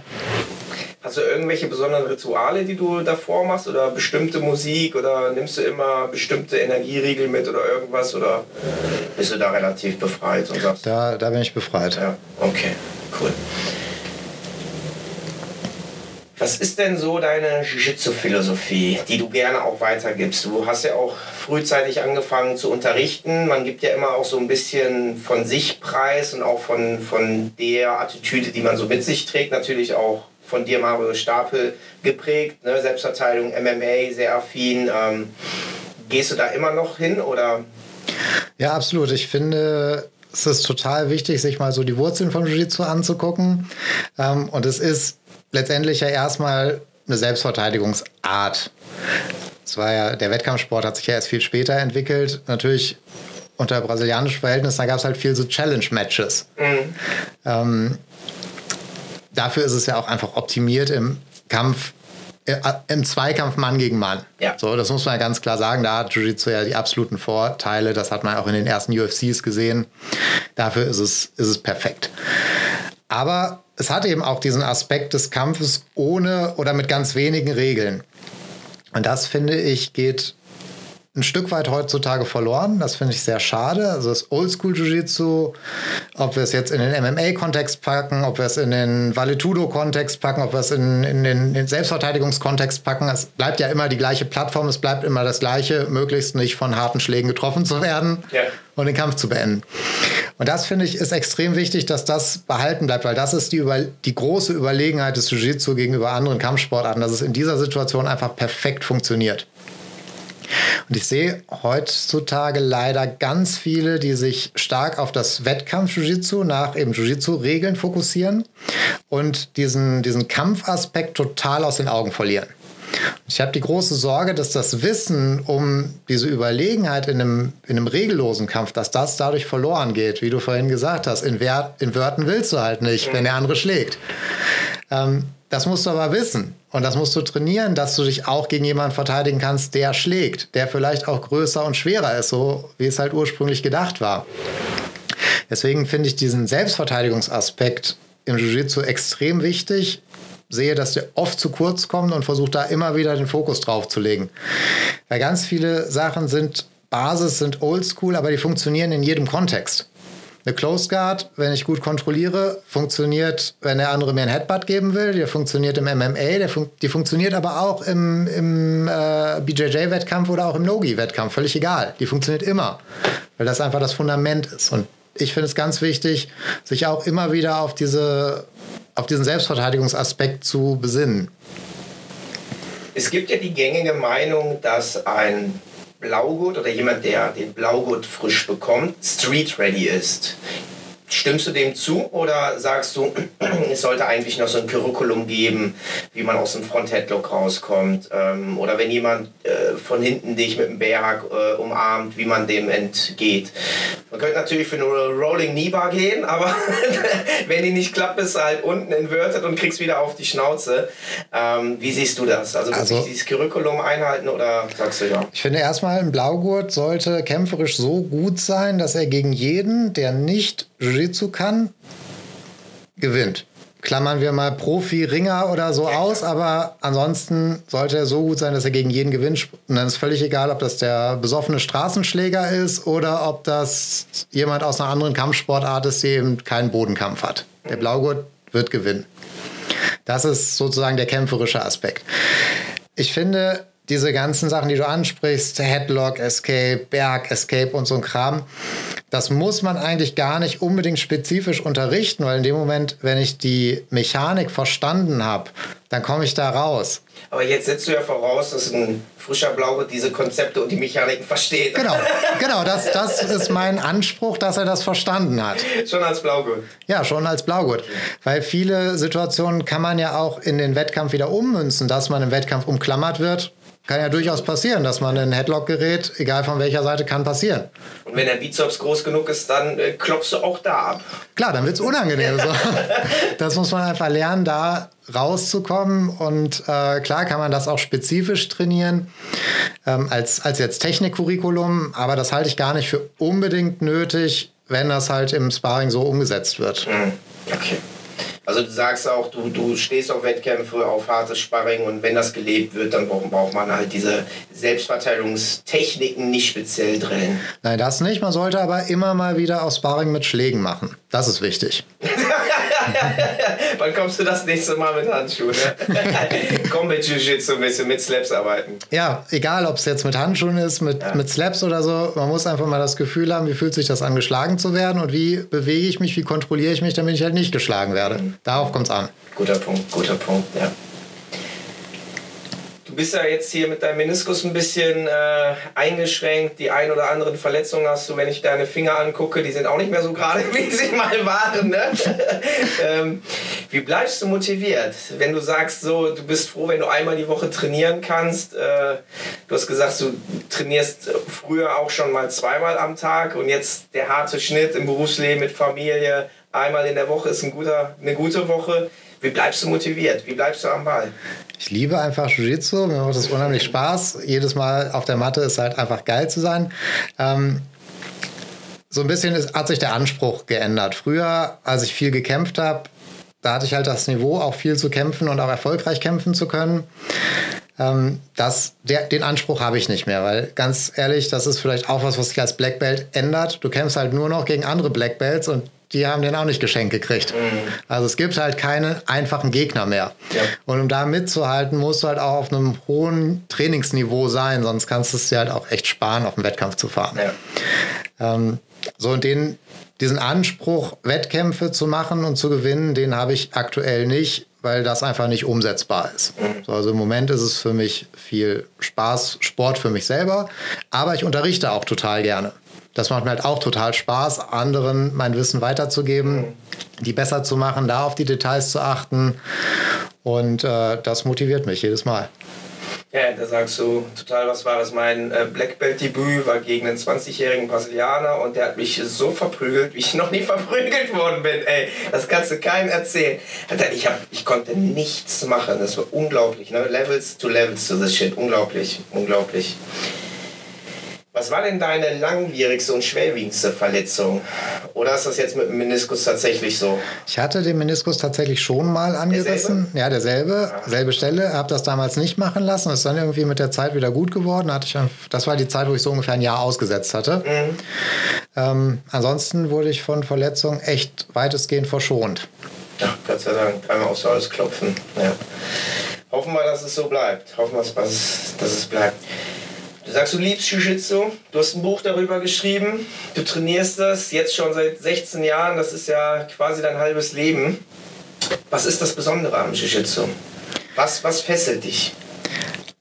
Hast du irgendwelche besonderen Rituale, die du davor machst oder bestimmte Musik oder nimmst du immer bestimmte Energieriegel mit oder irgendwas oder bist du da relativ befreit und sagst? Da, da bin ich befreit. Ja, okay, cool. Was ist denn so deine Jiu-Jitsu-Philosophie, die du gerne auch weitergibst? Du hast ja auch frühzeitig angefangen zu unterrichten. Man gibt ja immer auch so ein bisschen von sich preis und auch von, von der Attitüde, die man so mit sich trägt. Natürlich auch von dir, Mario Stapel, geprägt. Ne? Selbstverteidigung, MMA, sehr affin. Ähm, gehst du da immer noch hin oder? Ja, absolut. Ich finde, es ist total wichtig, sich mal so die Wurzeln von Jiu-Jitsu anzugucken. Ähm, und es ist letztendlich ja erstmal eine Selbstverteidigungsart. Das war ja, der Wettkampfsport hat sich ja erst viel später entwickelt. Natürlich unter brasilianischen Verhältnissen, da gab es halt viel so Challenge-Matches. Mhm. Ähm, dafür ist es ja auch einfach optimiert im Kampf äh, im Zweikampf Mann gegen Mann. Ja. So, das muss man ja ganz klar sagen. Da hat Jiu-Jitsu ja die absoluten Vorteile. Das hat man auch in den ersten UFCs gesehen. Dafür ist es, ist es perfekt. Aber es hat eben auch diesen Aspekt des Kampfes ohne oder mit ganz wenigen Regeln. Und das finde ich geht ein Stück weit heutzutage verloren. Das finde ich sehr schade. Also das Oldschool Jiu-Jitsu, ob wir es jetzt in den MMA-Kontext packen, ob wir es in den Valetudo-Kontext packen, ob wir es in, in den, den Selbstverteidigungskontext packen, es bleibt ja immer die gleiche Plattform, es bleibt immer das Gleiche, möglichst nicht von harten Schlägen getroffen zu werden Ja. und den Kampf zu beenden. Und das finde ich ist extrem wichtig, dass das behalten bleibt, weil das ist die, über, die große Überlegenheit des Jiu-Jitsu gegenüber anderen Kampfsportarten, dass es in dieser Situation einfach perfekt funktioniert. Und ich sehe heutzutage leider ganz viele, die sich stark auf das Wettkampf-Jiu-Jitsu nach eben Jiu-Jitsu-Regeln fokussieren und diesen, diesen Kampfaspekt total aus den Augen verlieren. Ich habe die große Sorge, dass das Wissen um diese Überlegenheit in einem, in einem regellosen Kampf, dass das dadurch verloren geht, wie du vorhin gesagt hast. In, Wer in Wörtern willst du halt nicht, wenn der andere schlägt. Ähm, das musst du aber wissen. Und das musst du trainieren, dass du dich auch gegen jemanden verteidigen kannst, der schlägt, der vielleicht auch größer und schwerer ist, so wie es halt ursprünglich gedacht war. Deswegen finde ich diesen Selbstverteidigungsaspekt im Jiu-Jitsu extrem wichtig. Sehe, dass der oft zu kurz kommt und versuche da immer wieder den Fokus drauf zu legen. Weil ganz viele Sachen sind Basis, sind oldschool, aber die funktionieren in jedem Kontext. Eine Closed Guard, wenn ich gut kontrolliere, funktioniert, wenn der andere mir einen Headbutt geben will. Der funktioniert im MMA, fun die funktioniert aber auch im, im äh, BJJ-Wettkampf oder auch im Nogi-Wettkampf. Völlig egal. Die funktioniert immer, weil das einfach das Fundament ist. Und ich finde es ganz wichtig, sich auch immer wieder auf, diese, auf diesen Selbstverteidigungsaspekt zu besinnen. Es gibt ja die gängige Meinung, dass ein Blaugurt oder jemand, der den Blaugurt frisch bekommt, street ready ist. Stimmst du dem zu oder sagst du, es sollte eigentlich noch so ein Curriculum geben, wie man aus dem Front-Headlock rauskommt? Ähm, oder wenn jemand äh, von hinten dich mit dem Bärhack äh, umarmt, wie man dem entgeht? Man könnte natürlich für eine Rolling Knee Bar gehen, aber wenn die nicht klappt, bist du halt unten inverted und kriegst wieder auf die Schnauze. Ähm, wie siehst du das? Also, Also- wirklich dieses Curriculum einhalten oder sagst du ja? Ich finde erstmal, ein Blaugurt sollte kämpferisch so gut sein, dass er gegen jeden, der nicht Jiu-Jitsu kann, gewinnt. Klammern wir mal Profi-Ringer oder so aus, aber ansonsten sollte er so gut sein, dass er gegen jeden gewinnt. Und dann ist völlig egal, ob das der besoffene Straßenschläger ist oder ob das jemand aus einer anderen Kampfsportart ist, die eben keinen Bodenkampf hat. Der Blaugurt wird gewinnen. Das ist sozusagen der kämpferische Aspekt. Ich finde, diese ganzen Sachen, die du ansprichst, Headlock, Escape, Berg, Escape und so ein Kram, das muss man eigentlich gar nicht unbedingt spezifisch unterrichten, weil in dem Moment, wenn ich die Mechanik verstanden habe, dann komme ich da raus. Aber jetzt setzt du ja voraus, dass ein frischer Blaugurt diese Konzepte und die Mechaniken versteht. Genau, genau, das, das ist mein Anspruch, dass er das verstanden hat. Schon als Blaugurt. Ja, schon als Blaugurt. Weil viele Situationen kann man ja auch in den Wettkampf wieder ummünzen, dass man im Wettkampf umklammert wird. Kann ja durchaus passieren, dass man in Headlock gerät, egal von welcher Seite, kann passieren. Und wenn der Bizeps groß genug ist, dann äh, klopfst du auch da ab. Klar, dann wird es unangenehm. So. Das muss man einfach lernen, da rauszukommen. Und äh, klar kann man das auch spezifisch trainieren, ähm, als, als jetzt Technikcurriculum. Aber das halte ich gar nicht für unbedingt nötig, wenn das halt im Sparring so umgesetzt wird. Mhm. Okay. Also du sagst auch, du, du stehst auf Wettkämpfe, auf hartes Sparring und wenn das gelebt wird, dann braucht, braucht man halt diese Selbstverteidigungstechniken nicht speziell drillen. Nein, das nicht. Man sollte aber immer mal wieder auch Sparring mit Schlägen machen. Das ist wichtig. Wann kommst du das nächste Mal mit Handschuhen? Komm mit Jiu-Jitsu ein bisschen, mit Slaps arbeiten. Ja, egal ob es jetzt mit Handschuhen ist, mit, mit Slaps oder so, man muss einfach mal das Gefühl haben, wie fühlt sich das an, geschlagen zu werden und wie bewege ich mich, wie kontrolliere ich mich, damit ich halt nicht geschlagen werde. Darauf kommt es an. Guter Punkt, guter Punkt, ja. Du bist ja jetzt hier mit deinem Meniskus ein bisschen äh, eingeschränkt. Die ein oder anderen Verletzungen hast du, wenn ich deine Finger angucke, die sind auch nicht mehr so gerade, wie sie mal waren. Ne? ähm, wie bleibst du motiviert, wenn du sagst, so, du bist froh, wenn du einmal die Woche trainieren kannst? Äh, du hast gesagt, du trainierst früher auch schon mal zweimal am Tag und jetzt der harte Schnitt im Berufsleben mit Familie. Einmal in der Woche ist ein guter, eine gute Woche. Wie bleibst du motiviert? Wie bleibst du am Ball? Ich liebe einfach Jiu-Jitsu, mir macht es unheimlich Spaß. Jedes Mal auf der Matte ist halt einfach geil zu sein. Ähm, so ein bisschen ist, hat sich der Anspruch geändert. Früher, als ich viel gekämpft habe, da hatte ich halt das Niveau, auch viel zu kämpfen und auch erfolgreich kämpfen zu können. Ähm, das, der, den Anspruch habe ich nicht mehr, weil ganz ehrlich, das ist vielleicht auch was, was sich als Black Belt ändert. Du kämpfst halt nur noch gegen andere Black Belts und die haben den auch nicht geschenkt gekriegt. Mhm. Also es gibt halt keinen einfachen Gegner mehr. Ja. Und um da mitzuhalten, musst du halt auch auf einem hohen Trainingsniveau sein, sonst kannst du es dir halt auch echt sparen, auf den Wettkampf zu fahren. Ja. Ähm, so, und den, diesen Anspruch, Wettkämpfe zu machen und zu gewinnen, den habe ich aktuell nicht, weil das einfach nicht umsetzbar ist. Mhm. So, also im Moment ist es für mich viel Spaß, Sport für mich selber, aber ich unterrichte auch total gerne. Das macht mir halt auch total Spaß, anderen mein Wissen weiterzugeben, die besser zu machen, da auf die Details zu achten. Und äh, das motiviert mich jedes Mal. Ja, da sagst du total was Wahres. Mein äh, Black Belt Debüt war gegen einen 20-jährigen Brasilianer und der hat mich so verprügelt, wie ich noch nie verprügelt worden bin. Ey, das kannst du keinem erzählen. Alter, ich, hab, ich konnte nichts machen. Das war unglaublich. Ne? Levels to Levels to this shit. Unglaublich, unglaublich. Was war denn deine langwierigste und schwerwiegendste Verletzung? Oder ist das jetzt mit dem Meniskus tatsächlich so? Ich hatte den Meniskus tatsächlich schon mal angerissen. Derselbe? Ja, derselbe, ah. selbe Stelle. Habe das damals nicht machen lassen. Ist dann irgendwie mit der Zeit wieder gut geworden. Hatte ich, das war die Zeit, wo ich so ungefähr ein Jahr ausgesetzt hatte. Mhm. Ähm, ansonsten wurde ich von Verletzungen echt weitestgehend verschont. Ja, Gott sei Dank. Einmal aufs Alles klopfen. Ja. Hoffen wir, dass es so bleibt. Hoffen wir, dass es bleibt. Du sagst, du liebst Jiu-Jitsu, du hast ein Buch darüber geschrieben, du trainierst das jetzt schon seit 16 Jahren, das ist ja quasi dein halbes Leben. Was ist das Besondere am Jiu-Jitsu? Was, was fesselt dich?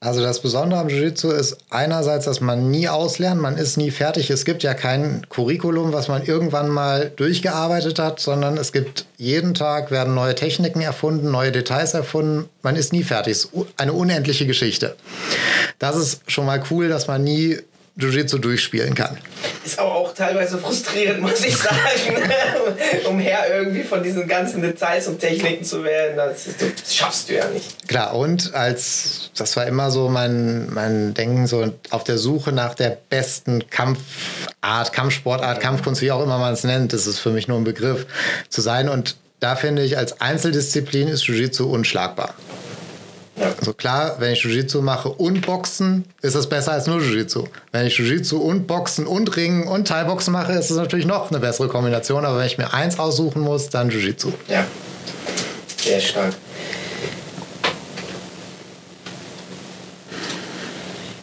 Also das Besondere am Jiu-Jitsu ist einerseits, dass man nie auslernt, man ist nie fertig. Es gibt ja kein Curriculum, was man irgendwann mal durchgearbeitet hat, sondern es gibt jeden Tag werden neue Techniken erfunden, neue Details erfunden. Man ist nie fertig. Es ist eine unendliche Geschichte. Das ist schon mal cool, dass man nie Jiu-Jitsu durchspielen kann. Ist aber auch teilweise frustrierend, muss ich sagen, um Herr irgendwie von diesen ganzen Details und Techniken zu werden. Das, das, schaffst du ja nicht. Klar, und als das war immer so mein, mein Denken, so auf der Suche nach der besten Kampfart, Kampfsportart, Kampfkunst, wie auch immer man es nennt, das ist für mich nur ein Begriff zu sein. Und da finde ich, als Einzeldisziplin ist Jiu-Jitsu unschlagbar. Also klar, wenn ich Jiu-Jitsu mache und Boxen, ist das besser als nur Jiu-Jitsu. Wenn ich Jiu-Jitsu und Boxen und Ringen und Thai-Boxen mache, ist es natürlich noch eine bessere Kombination. Aber wenn ich mir eins aussuchen muss, dann Jiu-Jitsu. Ja, sehr stark.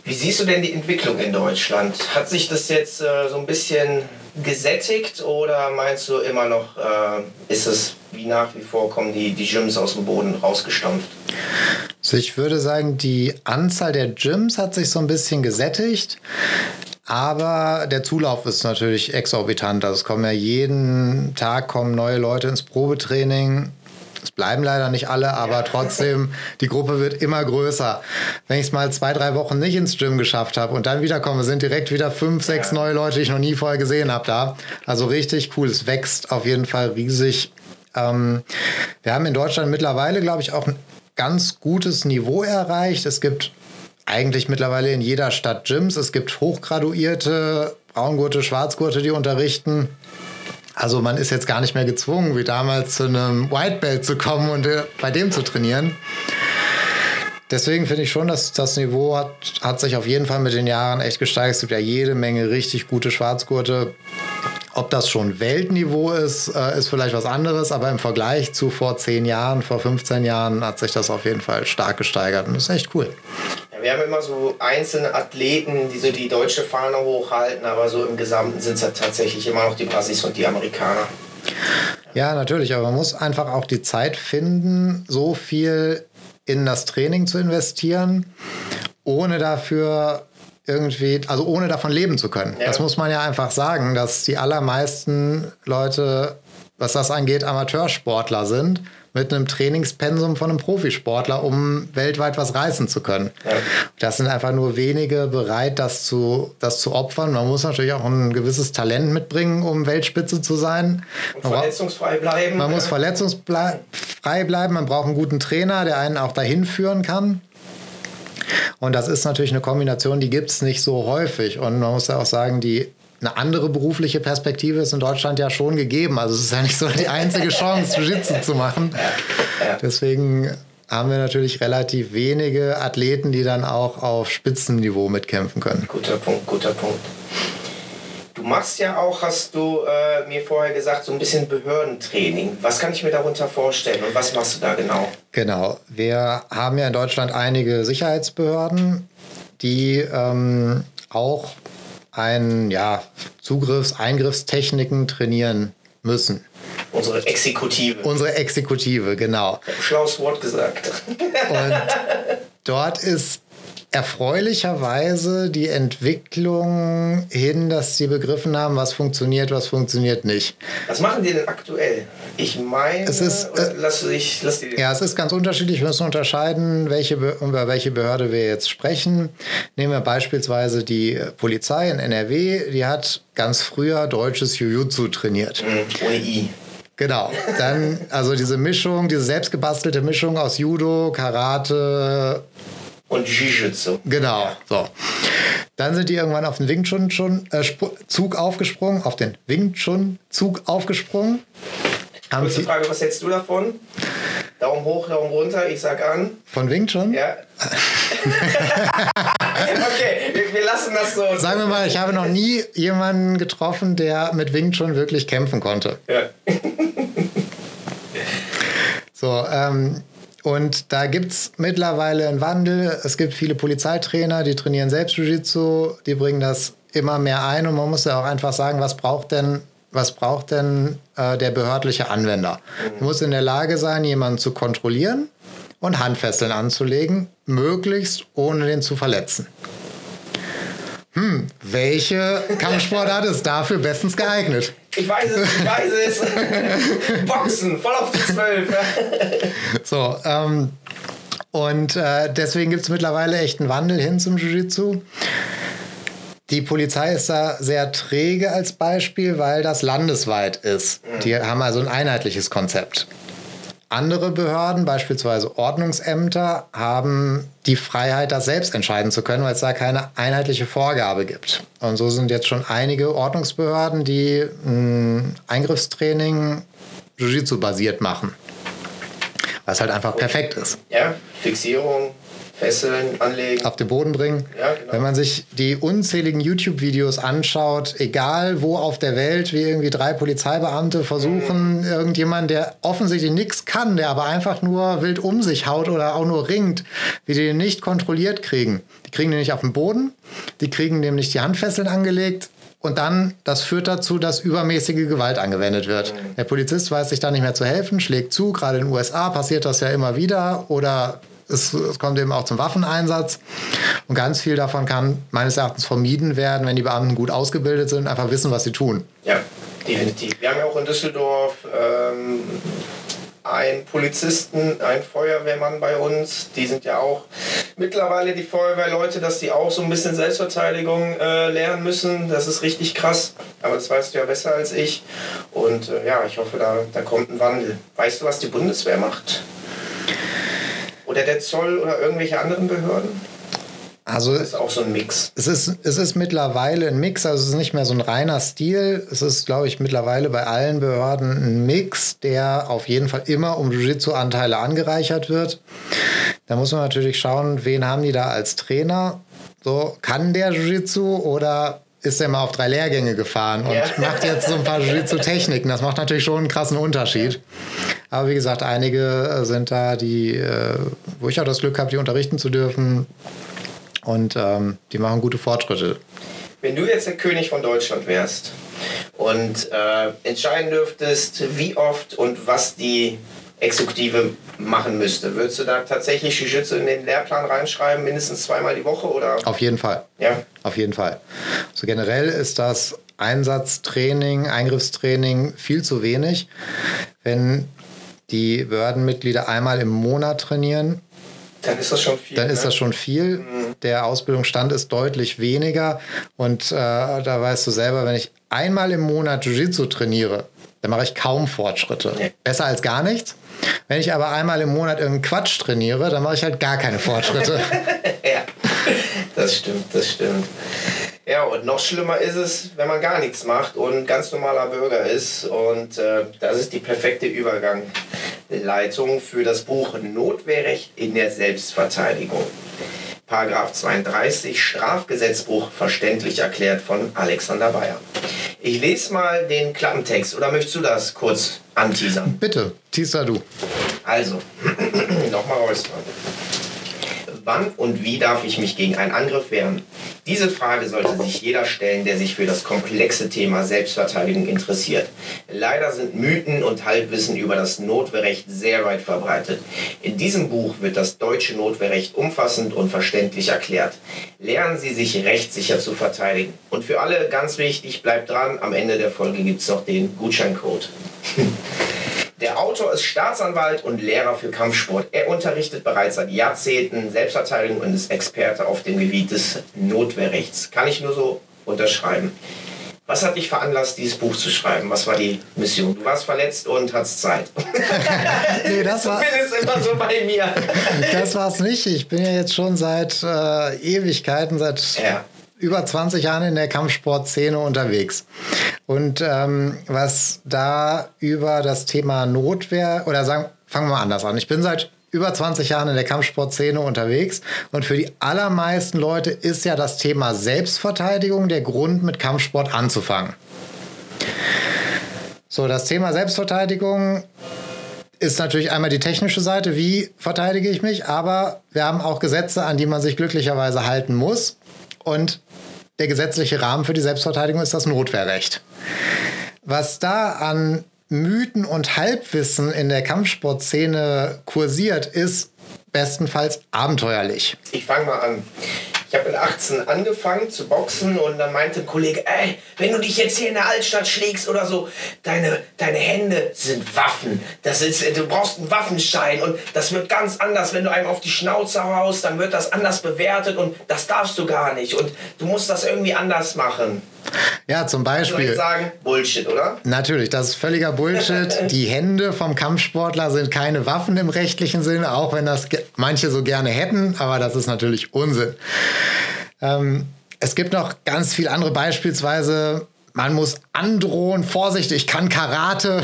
Wie siehst du denn die Entwicklung in Deutschland? Hat sich das jetzt äh, so ein bisschen gesättigt oder meinst du immer noch, äh, ist es wie nach wie vor, kommen die, die Gyms aus dem Boden rausgestampft? Also ich würde sagen, die Anzahl der Gyms hat sich so ein bisschen gesättigt. Aber der Zulauf ist natürlich exorbitant. Also es kommen ja jeden Tag kommen neue Leute ins Probetraining. Es bleiben leider nicht alle, aber trotzdem, die Gruppe wird immer größer. Wenn ich es mal zwei, drei Wochen nicht ins Gym geschafft habe und dann wiederkomme, sind direkt wieder fünf, sechs neue Leute, die ich noch nie vorher gesehen habe da. Also richtig cool. Es wächst auf jeden Fall riesig. Ähm, wir haben in Deutschland mittlerweile, glaube ich, auch ein ganz gutes Niveau erreicht. Es gibt eigentlich mittlerweile in jeder Stadt Gyms. Es gibt Hochgraduierte, Braungurte, Schwarzgurte, die unterrichten. Also man ist jetzt gar nicht mehr gezwungen, wie damals zu einem White Belt zu kommen und äh, bei dem zu trainieren. Deswegen finde ich schon, dass das Niveau hat, hat sich auf jeden Fall mit den Jahren echt gesteigert. Es gibt ja jede Menge richtig gute Schwarzgurte. Ob das schon Weltniveau ist, äh, ist vielleicht was anderes, aber im Vergleich zu vor 10 Jahren, vor 15 Jahren hat sich das auf jeden Fall stark gesteigert und ist echt cool. Wir haben immer so einzelne Athleten, die so die deutsche Fahne hochhalten, aber so im Gesamten sind es ja tatsächlich immer noch die Brasis und die Amerikaner. Ja, natürlich, aber man muss einfach auch die Zeit finden, so viel in das Training zu investieren, ohne dafür irgendwie, also ohne davon leben zu können. Ja. Das muss man ja einfach sagen, dass die allermeisten Leute was das angeht, Amateursportler sind mit einem Trainingspensum von einem Profisportler, um weltweit was reißen zu können. Ja. Das sind einfach nur wenige bereit, das zu, das zu opfern. Man muss natürlich auch ein gewisses Talent mitbringen, um Weltspitze zu sein. Und verletzungsfrei bleiben. Man muss verletzungsfrei bleiben. Man braucht einen guten Trainer, der einen auch dahin führen kann. Und das ist natürlich eine Kombination, die gibt es nicht so häufig. Und man muss ja auch sagen, die eine andere berufliche Perspektive ist in Deutschland ja schon gegeben. Also es ist ja nicht so die einzige Chance, Jiu-Jitsu zu machen. Deswegen haben wir natürlich relativ wenige Athleten, die dann auch auf Spitzenniveau mitkämpfen können. Guter Punkt, guter Punkt. Du machst ja auch, hast du äh, mir vorher gesagt, so ein bisschen Behördentraining. Was kann ich mir darunter vorstellen und was machst du da genau? Genau, wir haben ja in Deutschland einige Sicherheitsbehörden, die ähm, auch ein, ja, Zugriffs-, Eingriffstechniken trainieren müssen. Unsere Exekutive. Unsere Exekutive, genau. Schlaues Wort gesagt. Und dort ist erfreulicherweise die Entwicklung hin, dass sie begriffen haben, was funktioniert, was funktioniert nicht. Was machen die denn aktuell? Ich meine, es ist, äh, lass, ich, lass die ja, es ist ganz unterschiedlich. Wir müssen unterscheiden, welche, über welche Behörde wir jetzt sprechen. Nehmen wir beispielsweise die Polizei in NRW. Die hat ganz früher deutsches Jujutsu trainiert. Mhm, ohne I. Genau. Dann, also diese Mischung, diese selbstgebastelte Mischung aus Judo, Karate, und Jiu-Jitsu. Genau, so. Dann sind die irgendwann auf den Wing Chun äh, Zug aufgesprungen, auf den Wing Chun Zug aufgesprungen. Kurze Frage, was hältst du davon? Daumen hoch, Daumen runter, ich sag an. Von Wing Chun? Ja. okay, wir, wir, lassen das so. Sagen wir mal, ich habe noch nie jemanden getroffen, der mit Wing Chun wirklich kämpfen konnte. Ja. so, ähm, und da gibt es mittlerweile einen Wandel. Es gibt viele Polizeitrainer, die trainieren selbst Jiu-Jitsu, die bringen das immer mehr ein. Und man muss ja auch einfach sagen, was braucht denn, was braucht denn äh, der behördliche Anwender? Mhm. muss in der Lage sein, jemanden zu kontrollieren und Handfesseln anzulegen, möglichst ohne den zu verletzen. Hm, welche Kampfsportart ist dafür bestens geeignet? Ich weiß es, ich weiß es. Boxen, voll auf die Zwölf. so, ähm, und äh, deswegen gibt es mittlerweile echt einen Wandel hin zum Jiu-Jitsu. Die Polizei ist da sehr träge als Beispiel, weil das landesweit ist. Die haben also ein einheitliches Konzept. Andere Behörden, beispielsweise Ordnungsämter, haben die Freiheit, das selbst entscheiden zu können, weil es da keine einheitliche Vorgabe gibt. Und so sind jetzt schon einige Ordnungsbehörden, die ein Eingriffstraining Jiu-Jitsu basiert machen. Was halt einfach perfekt ist. Ja, Fixierung, Fesseln anlegen. Auf den Boden bringen. Ja, genau. Wenn man sich die unzähligen YouTube-Videos anschaut, egal wo auf der Welt, wie irgendwie drei Polizeibeamte versuchen, mhm. irgendjemand, der offensichtlich nichts kann, der aber einfach nur wild um sich haut oder auch nur ringt, wie die den nicht kontrolliert kriegen. Die kriegen den nicht auf den Boden, die kriegen dem nicht die Handfesseln angelegt, und dann, das führt dazu, dass übermäßige Gewalt angewendet wird. Mhm. Der Polizist weiß sich da nicht mehr zu helfen, schlägt zu. Gerade in den USA passiert das ja immer wieder. Oder es, es, kommt eben auch zum Waffeneinsatz. Und ganz viel davon kann meines Erachtens vermieden werden, wenn die Beamten gut ausgebildet sind, einfach wissen, was sie tun. Ja, definitiv. Wir haben ja auch in Düsseldorf ähm, einen Polizisten, einen Feuerwehrmann bei uns. Die sind ja auch mittlerweile die Feuerwehrleute, dass die auch so ein bisschen Selbstverteidigung äh, lernen müssen. Das ist richtig krass. Aber das weißt du ja besser als ich. Und äh, ja, ich hoffe, da, da kommt ein Wandel. Weißt du, was die Bundeswehr macht? Oder der Zoll oder irgendwelche anderen Behörden? Also das ist auch so ein Mix. Es ist, es ist mittlerweile ein Mix, also es ist nicht mehr so ein reiner Stil. Es ist, glaube ich, mittlerweile bei allen Behörden ein Mix, der auf jeden Fall immer um Jiu-Jitsu-Anteile angereichert wird. Da muss man natürlich schauen, wen haben die da als Trainer. So, kann der Jiu-Jitsu oder ist er mal auf drei Lehrgänge gefahren und ja. macht jetzt so ein paar Jiu-Jitsu-Techniken. Das macht natürlich schon einen krassen Unterschied. Aber wie gesagt, einige sind da, die, äh, wo ich auch das Glück habe, die unterrichten zu dürfen. Und ähm, die machen gute Fortschritte. Wenn du jetzt der König von Deutschland wärst und äh, entscheiden dürftest, wie oft und was die Exekutive machen müsste. Würdest du da tatsächlich Jiu-Jitsu in den Lehrplan reinschreiben, mindestens zweimal die Woche? Oder? Auf jeden Fall. Ja. Auf jeden Fall. So generell ist das Einsatztraining, Eingriffstraining viel zu wenig. Wenn die Behördenmitglieder einmal im Monat trainieren, dann ist das schon viel. Dann ist ne? das schon viel. Mhm. Der Ausbildungsstand ist deutlich weniger. Und äh, da weißt du selber, wenn ich einmal im Monat Jiu-Jitsu trainiere, dann mache ich kaum Fortschritte. Besser als gar nichts. Wenn ich aber einmal im Monat irgendeinen Quatsch trainiere, dann mache ich halt gar keine Fortschritte. ja, das stimmt, das stimmt. Ja, und noch schlimmer ist es, wenn man gar nichts macht und ganz normaler Bürger ist. Und äh, das ist die perfekte Übergangleitung für das Buch Notwehrrecht in der Selbstverteidigung. Paragraph 32 Strafgesetzbuch verständlich erklärt von Alexander Bayer. Ich lese mal den Klappentext oder möchtest du das kurz anteasern? Bitte, teaser du. Also, nochmal räuspern. Wann und wie darf ich mich gegen einen Angriff wehren? Diese Frage sollte sich jeder stellen, der sich für das komplexe Thema Selbstverteidigung interessiert. Leider sind Mythen und Halbwissen über das Notwehrrecht sehr weit verbreitet. In diesem Buch wird das deutsche Notwehrrecht umfassend und verständlich erklärt. Lernen Sie sich rechtssicher zu verteidigen. Und für alle ganz wichtig, bleibt dran, am Ende der Folge gibt es noch den Gutscheincode. Der Autor ist Staatsanwalt und Lehrer für Kampfsport. Er unterrichtet bereits seit Jahrzehnten Selbstverteidigung und ist Experte auf dem Gebiet des Notwehrrechts. Kann ich nur so unterschreiben. Was hat dich veranlasst, dieses Buch zu schreiben? Was war die Mission? Du warst verletzt und hattest Zeit. nee, das war Zumindest immer so bei mir. das war es nicht. Ich bin ja jetzt schon seit äh, Ewigkeiten, seit ja über 20 Jahren in der Kampfsportszene unterwegs. Und ähm, was da über das Thema Notwehr, oder sagen, fangen wir mal anders an. Ich bin seit über 20 Jahren in der Kampfsportszene unterwegs und für die allermeisten Leute ist ja das Thema Selbstverteidigung der Grund, mit Kampfsport anzufangen. So, das Thema Selbstverteidigung ist natürlich einmal die technische Seite, wie verteidige ich mich, aber wir haben auch Gesetze, an die man sich glücklicherweise halten muss. Und der gesetzliche Rahmen für die Selbstverteidigung ist das Notwehrrecht. Was da an Mythen und Halbwissen in der Kampfsportszene kursiert, ist bestenfalls abenteuerlich. Ich fange mal an. Ich habe mit 18 angefangen zu boxen und dann meinte ein Kollege, ey, wenn du dich jetzt hier in der Altstadt schlägst oder so, deine, deine Hände sind Waffen. Das ist, du brauchst einen Waffenschein und das wird ganz anders, wenn du einem auf die Schnauze haust, dann wird das anders bewertet und das darfst du gar nicht und du musst das irgendwie anders machen. Ja, zum Beispiel. Ich sagen, Bullshit, oder? Natürlich, das ist völliger Bullshit. Die Hände vom Kampfsportler sind keine Waffen im rechtlichen Sinne, auch wenn das manche so gerne hätten, aber das ist natürlich Unsinn. Ähm, es gibt noch ganz viele andere, beispielsweise man muss androhen, Vorsicht, ich kann Karate.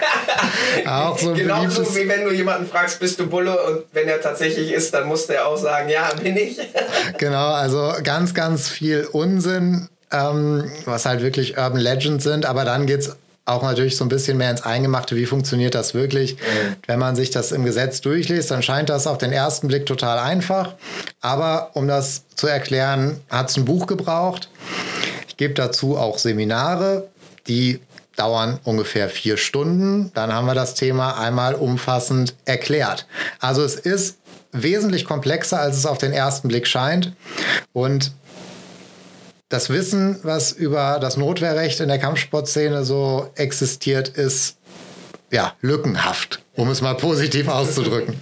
auch so Genauso wie wenn du jemanden fragst, bist du Bulle und wenn er tatsächlich ist, dann muss der auch sagen, ja, bin ich. genau, also ganz, ganz viel Unsinn ähm, was halt wirklich Urban Legends sind, aber dann geht es auch natürlich so ein bisschen mehr ins Eingemachte, wie funktioniert das wirklich. Mhm. Wenn man sich das im Gesetz durchliest, dann scheint das auf den ersten Blick total einfach. Aber um das zu erklären, hat es ein Buch gebraucht. Ich gebe dazu auch Seminare, die dauern ungefähr vier Stunden. Dann haben wir das Thema einmal umfassend erklärt. Also es ist wesentlich komplexer, als es auf den ersten Blick scheint. Und das Wissen, was über das Notwehrrecht in der Kampfsportszene so existiert, ist ja lückenhaft, um es mal positiv auszudrücken.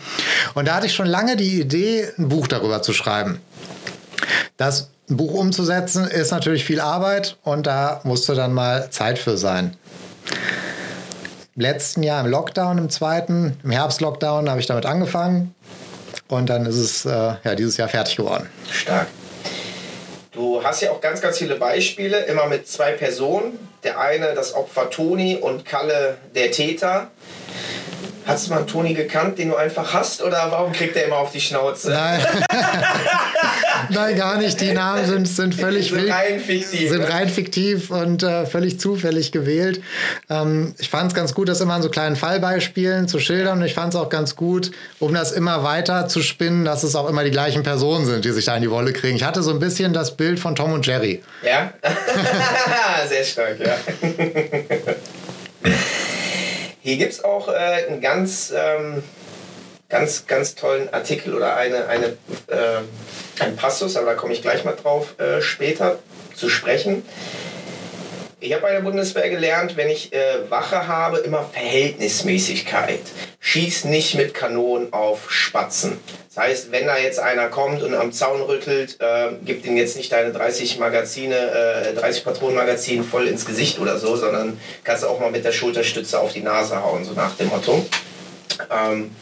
Und da hatte ich schon lange die Idee, ein Buch darüber zu schreiben. Das Buch umzusetzen ist natürlich viel Arbeit und da musste dann mal Zeit für sein. Im letzten Jahr im Lockdown, im zweiten, im Herbstlockdown, habe ich damit angefangen und dann ist es äh, ja, dieses Jahr fertig geworden. Stark. Du hast ja auch ganz, ganz viele Beispiele, immer mit zwei Personen. Der eine das Opfer Toni und Kalle der Täter. Hast du mal einen Toni gekannt, den du einfach hast? Oder warum kriegt er immer auf die Schnauze? Nein, Nein gar nicht. Die Namen sind, sind völlig sind rein fiktiv. Sind rein fiktiv und äh, völlig zufällig gewählt. Ähm, ich fand es ganz gut, das immer an so kleinen Fallbeispielen zu schildern. Und ich fand es auch ganz gut, um das immer weiter zu spinnen, dass es auch immer die gleichen Personen sind, die sich da in die Wolle kriegen. Ich hatte so ein bisschen das Bild von Tom und Jerry. Ja? Sehr stark, ja. Hier gibt es auch äh, einen ganz, ähm, ganz, ganz tollen Artikel oder eine, eine, äh, einen Passus, aber da komme ich gleich mal drauf äh, später zu sprechen. Ich habe bei der Bundeswehr gelernt, wenn ich äh, Wache habe, immer Verhältnismäßigkeit. Schieß nicht mit Kanonen auf Spatzen. Das heißt, wenn da jetzt einer kommt und am Zaun rüttelt, äh, gib ihm jetzt nicht deine 30 Magazine, äh, 30 Patronenmagazine voll ins Gesicht oder so, sondern kannst auch mal mit der Schulterstütze auf die Nase hauen, so nach dem Motto. Ähm,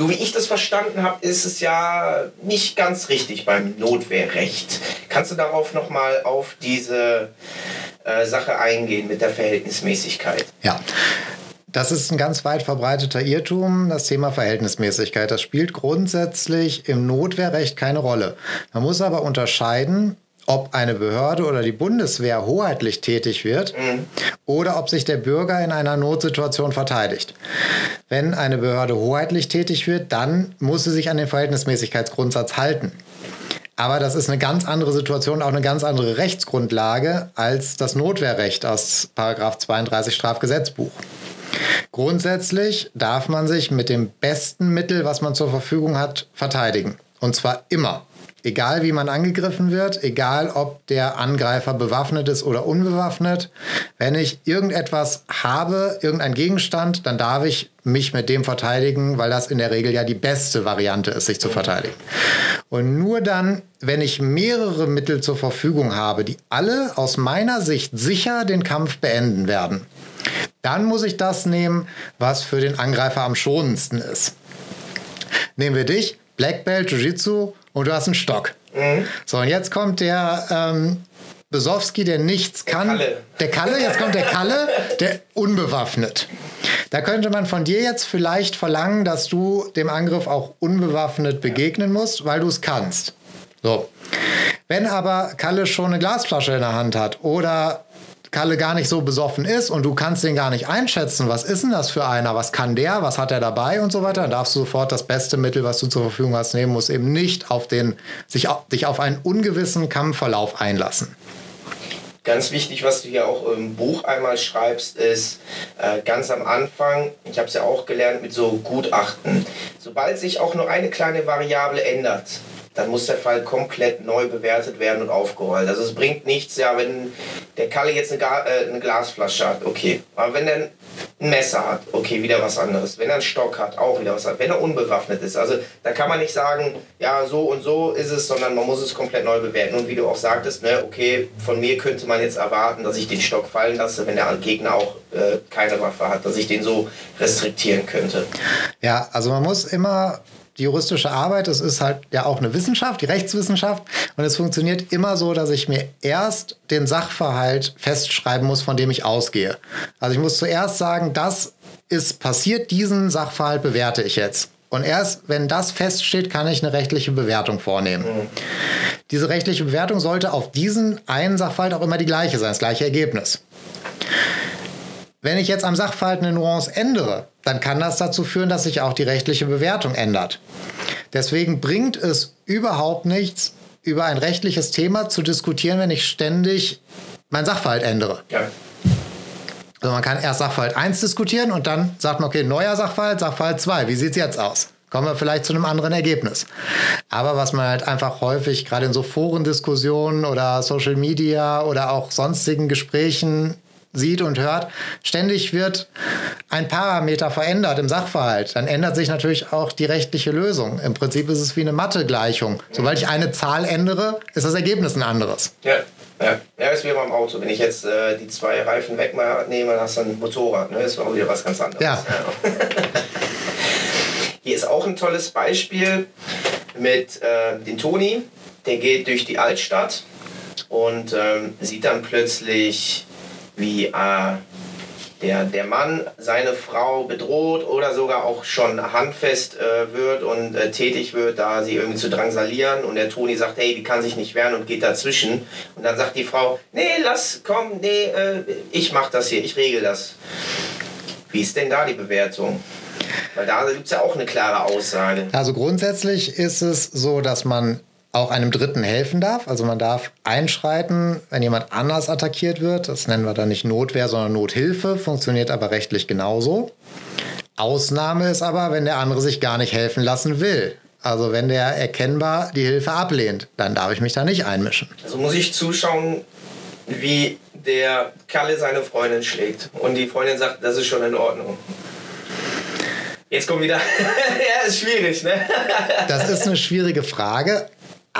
so wie ich das verstanden habe, ist es ja nicht ganz richtig beim Notwehrrecht. Kannst du darauf nochmal auf diese äh, Sache eingehen mit der Verhältnismäßigkeit? Ja. Das ist ein ganz weit verbreiteter Irrtum, das Thema Verhältnismäßigkeit. Das spielt grundsätzlich im Notwehrrecht keine Rolle. Man muss aber unterscheiden, ob eine Behörde oder die Bundeswehr hoheitlich tätig wird mhm. oder ob sich der Bürger in einer Notsituation verteidigt. Wenn eine Behörde hoheitlich tätig wird, dann muss sie sich an den Verhältnismäßigkeitsgrundsatz halten. Aber das ist eine ganz andere Situation, auch eine ganz andere Rechtsgrundlage als das Notwehrrecht aus 32 Strafgesetzbuch. Grundsätzlich darf man sich mit dem besten Mittel, was man zur Verfügung hat, verteidigen. Und zwar immer. Egal wie man angegriffen wird, egal ob der Angreifer bewaffnet ist oder unbewaffnet, wenn ich irgendetwas habe, irgendein Gegenstand, dann darf ich mich mit dem verteidigen, weil das in der Regel ja die beste Variante ist, sich zu verteidigen. Und nur dann, wenn ich mehrere Mittel zur Verfügung habe, die alle aus meiner Sicht sicher den Kampf beenden werden, dann muss ich das nehmen, was für den Angreifer am schonendsten ist. Nehmen wir dich, Black Belt, Jiu-Jitsu, und du hast einen Stock. Mhm. So, und jetzt kommt der ähm, Besowski, der nichts der kann. Kalle. Der Kalle, jetzt kommt der Kalle, der unbewaffnet. Da könnte man von dir jetzt vielleicht verlangen, dass du dem Angriff auch unbewaffnet begegnen musst, weil du es kannst. So. Wenn aber Kalle schon eine Glasflasche in der Hand hat oder Kalle gar nicht so besoffen ist und du kannst den gar nicht einschätzen, was ist denn das für einer, was kann der, was hat er dabei und so weiter, dann darfst du sofort das beste Mittel, was du zur Verfügung hast, nehmen, muss eben nicht auf den, sich, dich auf einen ungewissen Kampfverlauf einlassen. Ganz wichtig, was du hier auch im Buch einmal schreibst, ist äh, ganz am Anfang, ich habe es ja auch gelernt mit so Gutachten, sobald sich auch nur eine kleine Variable ändert, dann muss der Fall komplett neu bewertet werden und aufgerollt. Also es bringt nichts, ja, wenn der Kalle jetzt eine, äh, eine Glasflasche hat, okay. Aber wenn er ein Messer hat, okay, wieder was anderes. Wenn er einen Stock hat, auch wieder was anderes. Wenn er unbewaffnet ist, also da kann man nicht sagen, ja, so und so ist es, sondern man muss es komplett neu bewerten. Und wie du auch sagtest, ne, okay, von mir könnte man jetzt erwarten, dass ich den Stock fallen lasse, wenn der Gegner auch äh, keine Waffe hat, dass ich den so restriktieren könnte. Ja, also man muss immer die juristische Arbeit, das ist halt ja auch eine Wissenschaft, die Rechtswissenschaft. Und es funktioniert immer so, dass ich mir erst den Sachverhalt festschreiben muss, von dem ich ausgehe. Also ich muss zuerst sagen, das ist passiert, diesen Sachverhalt bewerte ich jetzt. Und erst wenn das feststeht, kann ich eine rechtliche Bewertung vornehmen. Mhm. Diese rechtliche Bewertung sollte auf diesen einen Sachverhalt auch immer die gleiche sein, das gleiche Ergebnis. Wenn ich jetzt am Sachverhalt eine Nuance ändere, dann kann das dazu führen, dass sich auch die rechtliche Bewertung ändert. Deswegen bringt es überhaupt nichts, über ein rechtliches Thema zu diskutieren, wenn ich ständig mein Sachverhalt ändere. Ja. Also man kann erst Sachverhalt 1 diskutieren und dann sagt man, okay, neuer Sachverhalt, Sachverhalt 2, wie sieht es jetzt aus? Kommen wir vielleicht zu einem anderen Ergebnis. Aber was man halt einfach häufig, gerade in so Forendiskussionen oder Social Media oder auch sonstigen Gesprächen sieht und hört, ständig wird ein Parameter verändert im Sachverhalt, dann ändert sich natürlich auch die rechtliche Lösung. Im Prinzip ist es wie eine Mathe-Gleichung. Sobald ich eine Zahl ändere, ist das Ergebnis ein anderes. Ja. Ja, ja ist wie beim Auto. Wenn ich jetzt äh, die zwei Reifen wegnehme, dann hast du ein Motorrad. Ne? Das war auch wieder was ganz anderes. Ja. Hier ist auch ein tolles Beispiel mit äh, dem Toni. Der geht durch die Altstadt und ähm, sieht dann plötzlich wie äh, der, der Mann seine Frau bedroht oder sogar auch schon handfest äh, wird und äh, tätig wird, da sie irgendwie zu drangsalieren und der Toni sagt, hey, die kann sich nicht wehren und geht dazwischen und dann sagt die Frau, nee, lass, komm, nee, äh, ich mach das hier, ich regel das. Wie ist denn da die Bewertung? Weil da gibt es ja auch eine klare Aussage. Also grundsätzlich ist es so, dass man auch einem Dritten helfen darf. Also man darf einschreiten, wenn jemand anders attackiert wird. Das nennen wir dann nicht Notwehr, sondern Nothilfe, funktioniert aber rechtlich genauso. Ausnahme ist aber, wenn der andere sich gar nicht helfen lassen will. Also wenn der erkennbar die Hilfe ablehnt, dann darf ich mich da nicht einmischen. Also muss ich zuschauen, wie der Kalle seine Freundin schlägt und die Freundin sagt, das ist schon in Ordnung. Jetzt kommt wieder. ja, ist schwierig, ne? das ist eine schwierige Frage.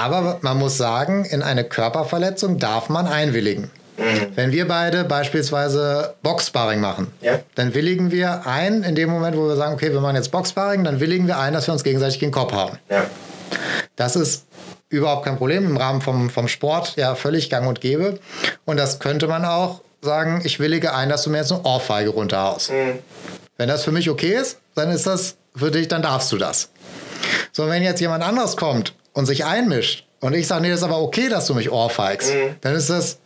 Aber man muss sagen, in eine Körperverletzung darf man einwilligen. Mhm. Wenn wir beide beispielsweise Boxsparring machen, ja. dann willigen wir ein, in dem Moment, wo wir sagen, okay, wir machen jetzt Boxsparring, dann willigen wir ein, dass wir uns gegenseitig gegen den Kopf hauen. Ja. Das ist überhaupt kein Problem im Rahmen vom, vom Sport, ja, völlig gang und gäbe. Und das könnte man auch sagen, ich willige ein, dass du mir jetzt eine Ohrfeige runterhaust. Mhm. Wenn das für mich okay ist, dann ist das für dich, dann darfst du das. So, wenn jetzt jemand anderes kommt und sich einmischt und ich sage, nee, das ist aber okay, dass du mich ohrfeigst, mhm. dann ist das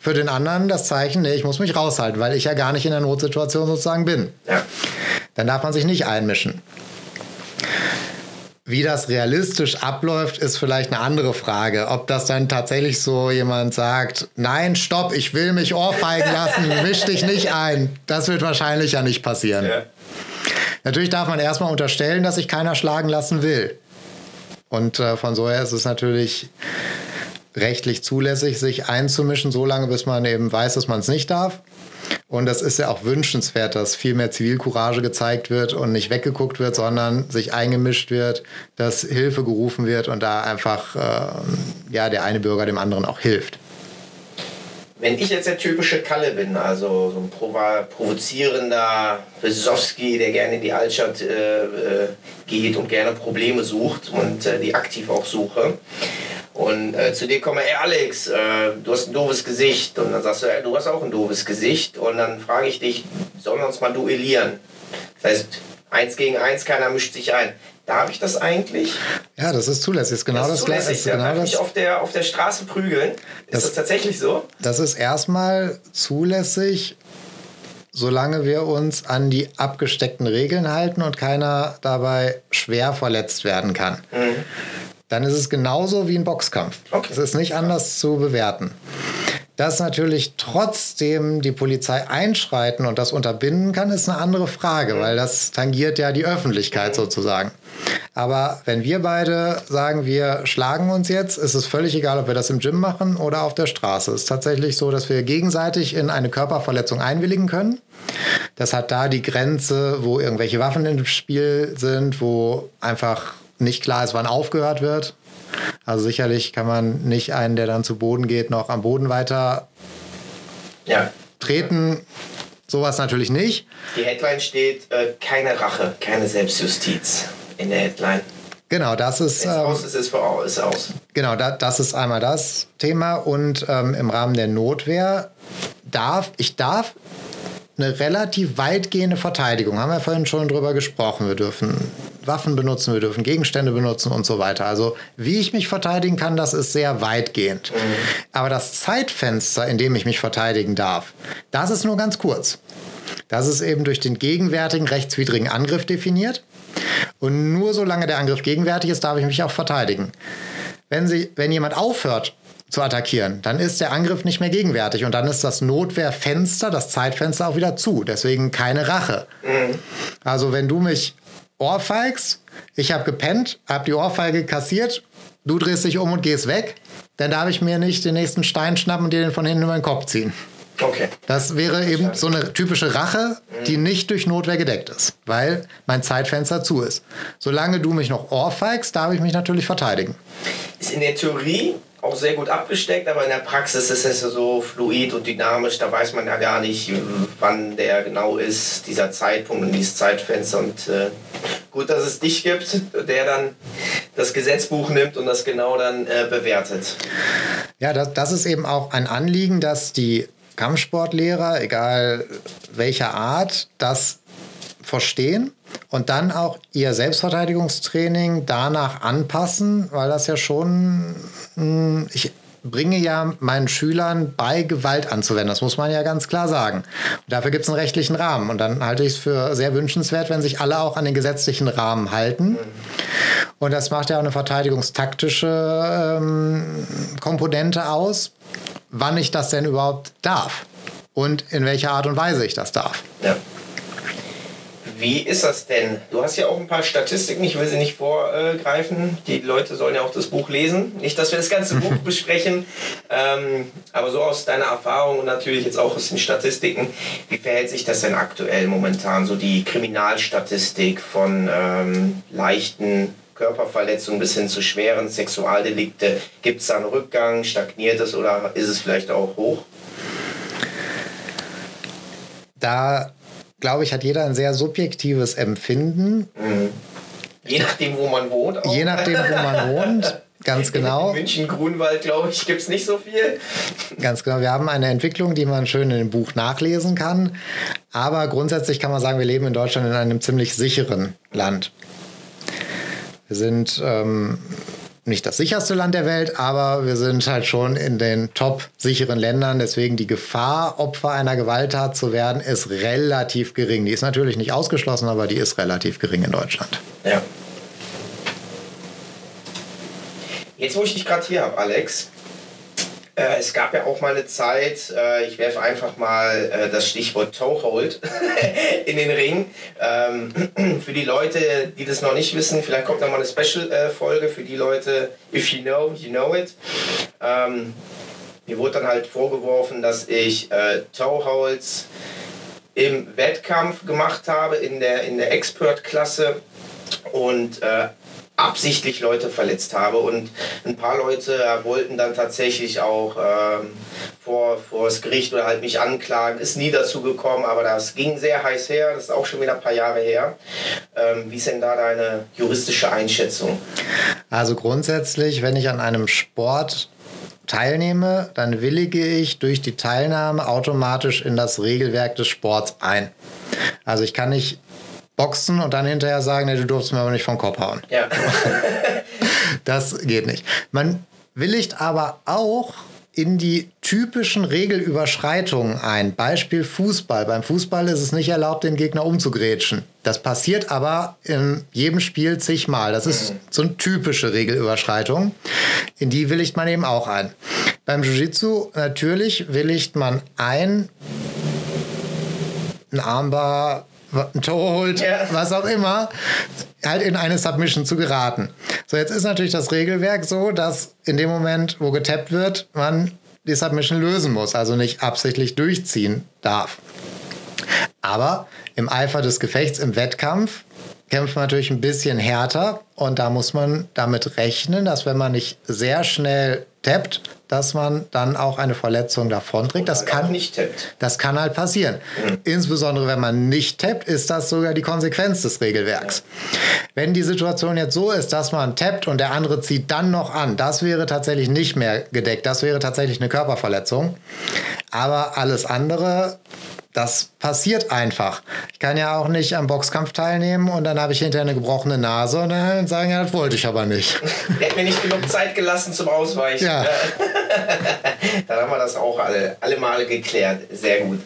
für den anderen das Zeichen, nee, ich muss mich raushalten, weil ich ja gar nicht in der Notsituation sozusagen bin. Ja. Dann darf man sich nicht einmischen. Wie das realistisch abläuft, ist vielleicht eine andere Frage. Ob das dann tatsächlich so jemand sagt, nein, stopp, ich will mich ohrfeigen lassen, misch dich nicht ein. Das wird wahrscheinlich ja nicht passieren. Ja. Natürlich darf man erstmal unterstellen, dass sich keiner schlagen lassen will. Und äh, von so her ist es natürlich rechtlich zulässig, sich einzumischen, solange bis man eben weiß, dass man es nicht darf. Und das ist ja auch wünschenswert, dass viel mehr Zivilcourage gezeigt wird und nicht weggeguckt wird, sondern sich eingemischt wird, dass Hilfe gerufen wird und da einfach äh, ja, der eine Bürger dem anderen auch hilft. Wenn ich jetzt der typische Kalle bin, also so ein provo provozierender Besowski, der gerne in die Altstadt äh, äh, geht und gerne Probleme sucht und äh, die aktiv auch suche, und äh, zu dir komme, ey Alex, äh, du hast ein doofes Gesicht. Und dann sagst du, ey, du hast auch ein doofes Gesicht. Und dann frage ich dich, sollen wir uns mal duellieren? Das heißt, eins gegen eins, keiner mischt sich ein. Darf ich das eigentlich? Ja, das ist zulässig. Ist genau das, ist zulässig. Ist genau Darf das, ich auf der, auf der Straße prügeln? Ist das, das tatsächlich so? Das ist erstmal zulässig, solange wir uns an die abgesteckten Regeln halten und keiner dabei schwer verletzt werden kann. Mhm dann ist es genauso wie ein Boxkampf. Okay. Es ist nicht anders zu bewerten. Dass natürlich trotzdem die Polizei einschreiten und das unterbinden kann, ist eine andere Frage, weil das tangiert ja die Öffentlichkeit sozusagen. Aber wenn wir beide sagen, wir schlagen uns jetzt, ist es völlig egal, ob wir das im Gym machen oder auf der Straße. Es ist tatsächlich so, dass wir gegenseitig in eine Körperverletzung einwilligen können. Das hat da die Grenze, wo irgendwelche Waffen im Spiel sind, wo einfach nicht klar ist, wann aufgehört wird. Also sicherlich kann man nicht einen, der dann zu Boden geht, noch am Boden weiter ja. treten. Sowas natürlich nicht. Die Headline steht, äh, keine Rache, keine Selbstjustiz in der Headline. Genau, das ist. Ähm, aus ist, ist, ist aus. Genau, da, das ist einmal das Thema. Und ähm, im Rahmen der Notwehr darf, ich darf eine relativ weitgehende Verteidigung. Haben wir vorhin schon drüber gesprochen. Wir dürfen Waffen benutzen, wir dürfen Gegenstände benutzen und so weiter. Also wie ich mich verteidigen kann, das ist sehr weitgehend. Mhm. Aber das Zeitfenster, in dem ich mich verteidigen darf, das ist nur ganz kurz. Das ist eben durch den gegenwärtigen rechtswidrigen Angriff definiert. Und nur solange der Angriff gegenwärtig ist, darf ich mich auch verteidigen. Wenn, sie, wenn jemand aufhört, zu attackieren, dann ist der Angriff nicht mehr gegenwärtig und dann ist das Notwehrfenster, das Zeitfenster auch wieder zu. Deswegen keine Rache. Mhm. Also wenn du mich ohrfeigst, ich habe gepennt, habe die Ohrfeige kassiert, du drehst dich um und gehst weg, dann darf ich mir nicht den nächsten Stein schnappen und dir den von hinten über den Kopf ziehen. Okay. Das wäre eben so eine typische Rache, die mhm. nicht durch Notwehr gedeckt ist, weil mein Zeitfenster zu ist. Solange du mich noch ohrfeigst, darf ich mich natürlich verteidigen. Ist in der Theorie auch sehr gut abgesteckt, aber in der Praxis ist es so fluid und dynamisch, da weiß man ja gar nicht, wann der genau ist, dieser Zeitpunkt und dieses Zeitfenster. Und äh, gut, dass es dich gibt, der dann das Gesetzbuch nimmt und das genau dann äh, bewertet. Ja, das, das ist eben auch ein Anliegen, dass die Kampfsportlehrer, egal welcher Art, das verstehen und dann auch ihr Selbstverteidigungstraining danach anpassen, weil das ja schon, hm, ich bringe ja meinen Schülern bei, Gewalt anzuwenden. Das muss man ja ganz klar sagen. Und dafür gibt es einen rechtlichen Rahmen. Und dann halte ich es für sehr wünschenswert, wenn sich alle auch an den gesetzlichen Rahmen halten. Und das macht ja auch eine verteidigungstaktische ähm, Komponente aus, wann ich das denn überhaupt darf und in welcher Art und Weise ich das darf. Ja. Wie ist das denn? Du hast ja auch ein paar Statistiken, ich will sie nicht vorgreifen. Die Leute sollen ja auch das Buch lesen. Nicht, dass wir das ganze Buch besprechen, ähm, aber so aus deiner Erfahrung und natürlich jetzt auch aus den Statistiken, wie verhält sich das denn aktuell momentan? So die Kriminalstatistik von ähm, leichten Körperverletzungen bis hin zu schweren Sexualdelikte. Gibt es da einen Rückgang? Stagniert es oder ist es vielleicht auch hoch? Da glaube ich, hat jeder ein sehr subjektives Empfinden. Mhm. Je nachdem, wo man wohnt. Auch. Je nachdem, wo man wohnt. Ganz genau. In München, Grunwald, glaube ich, gibt es nicht so viel. Ganz genau. Wir haben eine Entwicklung, die man schön in dem Buch nachlesen kann. Aber grundsätzlich kann man sagen, wir leben in Deutschland in einem ziemlich sicheren Land. Wir sind ähm, nicht das sicherste Land der Welt, aber wir sind halt schon in den top sicheren Ländern. Deswegen die Gefahr, Opfer einer Gewalttat zu werden, ist relativ gering. Die ist natürlich nicht ausgeschlossen, aber die ist relativ gering in Deutschland. Ja. Jetzt, wo ich dich gerade hier habe, Alex, äh, es gab ja auch mal eine Zeit, äh, ich werfe einfach mal äh, das Stichwort Toehold in den Ring. Ähm, für die Leute, die das noch nicht wissen, vielleicht kommt da mal eine Special-Folge für die Leute, if you know, you know it. Ähm, mir wurde dann halt vorgeworfen, dass ich Toeholds im Wettkampf gemacht habe, in der, in der Expert-Klasse. Und absichtlich Leute verletzt habe. Und ein paar Leute wollten dann tatsächlich auch ähm, vor, vor das Gericht oder halt mich anklagen. Ist nie dazu gekommen, aber das ging sehr heiß her. Das ist auch schon wieder ein paar Jahre her. Ähm, wie ist denn da deine juristische Einschätzung? Also grundsätzlich, wenn ich an einem Sport teilnehme, dann willige ich durch die Teilnahme automatisch in das Regelwerk des Sports ein. Also ich kann nicht boxen und dann hinterher sagen, nee, du durfst mir aber nicht vom Kopf hauen. Ja. das geht nicht. Man willigt aber auch in die typischen Regelüberschreitungen ein. Beispiel Fußball. Beim Fußball ist es nicht erlaubt, den Gegner umzugrätschen. Das passiert aber in jedem Spiel zigmal. Das ist so eine typische Regelüberschreitung. In die willigt man eben auch ein. Beim Jiu-Jitsu natürlich willigt man ein, ein Armbar ein Tor holt, ja. was auch immer, halt in eine Submission zu geraten. So, jetzt ist natürlich das Regelwerk so, dass in dem Moment, wo getappt wird, man die Submission lösen muss, also nicht absichtlich durchziehen darf. Aber im Eifer des Gefechts, im Wettkampf, kämpft man natürlich ein bisschen härter und da muss man damit rechnen, dass wenn man nicht sehr schnell tappt, dass man dann auch eine Verletzung davonträgt. Das kann nicht tappt. Das kann halt passieren. Mhm. Insbesondere wenn man nicht tappt, ist das sogar die Konsequenz des Regelwerks. Ja. Wenn die Situation jetzt so ist, dass man tappt und der andere zieht dann noch an, das wäre tatsächlich nicht mehr gedeckt. Das wäre tatsächlich eine Körperverletzung. Aber alles andere das passiert einfach. Ich kann ja auch nicht am Boxkampf teilnehmen und dann habe ich hinterher eine gebrochene Nase und dann sagen, ja, das wollte ich aber nicht. Hat mir nicht genug Zeit gelassen zum Ausweichen. Ja. dann haben wir das auch alle, alle Male geklärt. Sehr gut.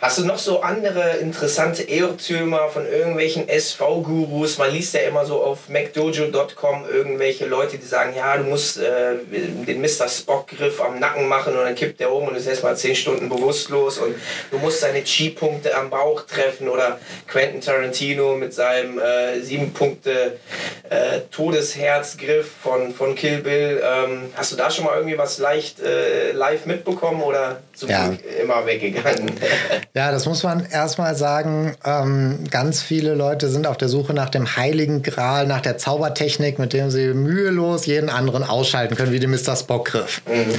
Hast du noch so andere interessante Irrtümer von irgendwelchen SV-Gurus? Man liest ja immer so auf macdojo.com irgendwelche Leute, die sagen, ja, du musst äh, den Mr. Spock-Griff am Nacken machen und dann kippt der um und ist erstmal 10 Stunden bewusstlos und du musst deine Chi-Punkte am Bauch treffen oder Quentin Tarantino mit seinem äh, 7 Punkte äh, Todesherzgriff von, von Kill Bill. Ähm, hast du da schon mal irgendwie was leicht äh, live mitbekommen oder zum ja. Glück immer weggegangen? Ja, das muss man erstmal sagen. Ähm, ganz viele Leute sind auf der Suche nach dem heiligen Gral, nach der Zaubertechnik, mit dem sie mühelos jeden anderen ausschalten können, wie den Mr. Spock-Griff. Mhm.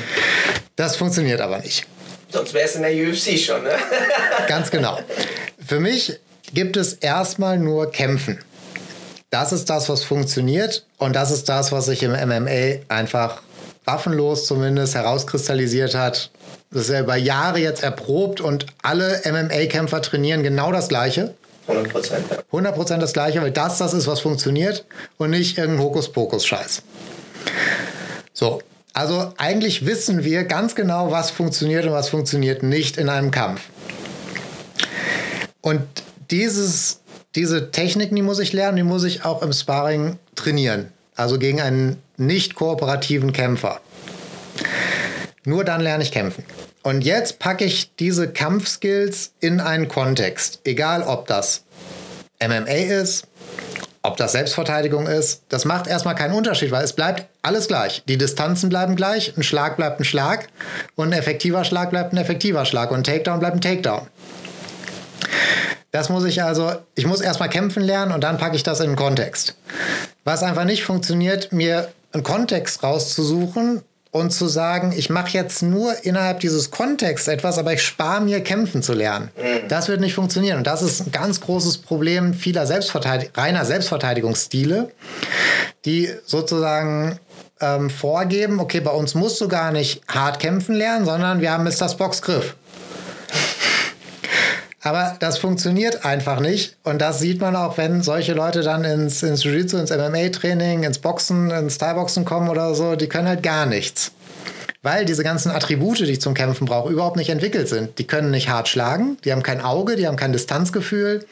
Das funktioniert aber nicht. Sonst wäre es in der UFC schon, ne? Ganz genau. Für mich gibt es erstmal nur Kämpfen. Das ist das, was funktioniert und das ist das, was sich im MMA einfach waffenlos zumindest herauskristallisiert hat das ist ja über Jahre jetzt erprobt und alle MMA-Kämpfer trainieren genau das Gleiche. 100 Prozent. Ja. 100 Prozent das Gleiche, weil das das ist, was funktioniert und nicht irgendein Hokuspokus-Scheiß. So, also eigentlich wissen wir ganz genau, was funktioniert und was funktioniert nicht in einem Kampf. Und dieses, diese Techniken, die muss ich lernen, die muss ich auch im Sparring trainieren. Also gegen einen nicht kooperativen Kämpfer. Nur dann lerne ich kämpfen. Und jetzt packe ich diese Kampfskills in einen Kontext. Egal, ob das MMA ist, ob das Selbstverteidigung ist, das macht erstmal keinen Unterschied, weil es bleibt alles gleich. Die Distanzen bleiben gleich, ein Schlag bleibt ein Schlag und ein effektiver Schlag bleibt ein effektiver Schlag und ein Takedown bleibt ein Takedown. Das muss ich also, ich muss erstmal kämpfen lernen und dann packe ich das in den Kontext. Was einfach nicht funktioniert, mir einen Kontext rauszusuchen und zu sagen, ich mache jetzt nur innerhalb dieses Kontexts etwas, aber ich spare mir kämpfen zu lernen. Mhm. Das wird nicht funktionieren. Und das ist ein ganz großes Problem vieler Selbstverteidig reiner Selbstverteidigungsstile, die sozusagen ähm, vorgeben, okay, bei uns musst du gar nicht hart kämpfen lernen, sondern wir haben Mr. Spocks Griff. Aber das funktioniert einfach nicht. Und das sieht man auch, wenn solche Leute dann ins, ins Jiu-Jitsu, ins MMA-Training, ins Boxen, ins Thai-Boxen kommen oder so. Die können halt gar nichts. Weil diese ganzen Attribute, die ich zum Kämpfen brauche, überhaupt nicht entwickelt sind. Die können nicht hart schlagen, die haben kein Auge, die haben kein Distanzgefühl,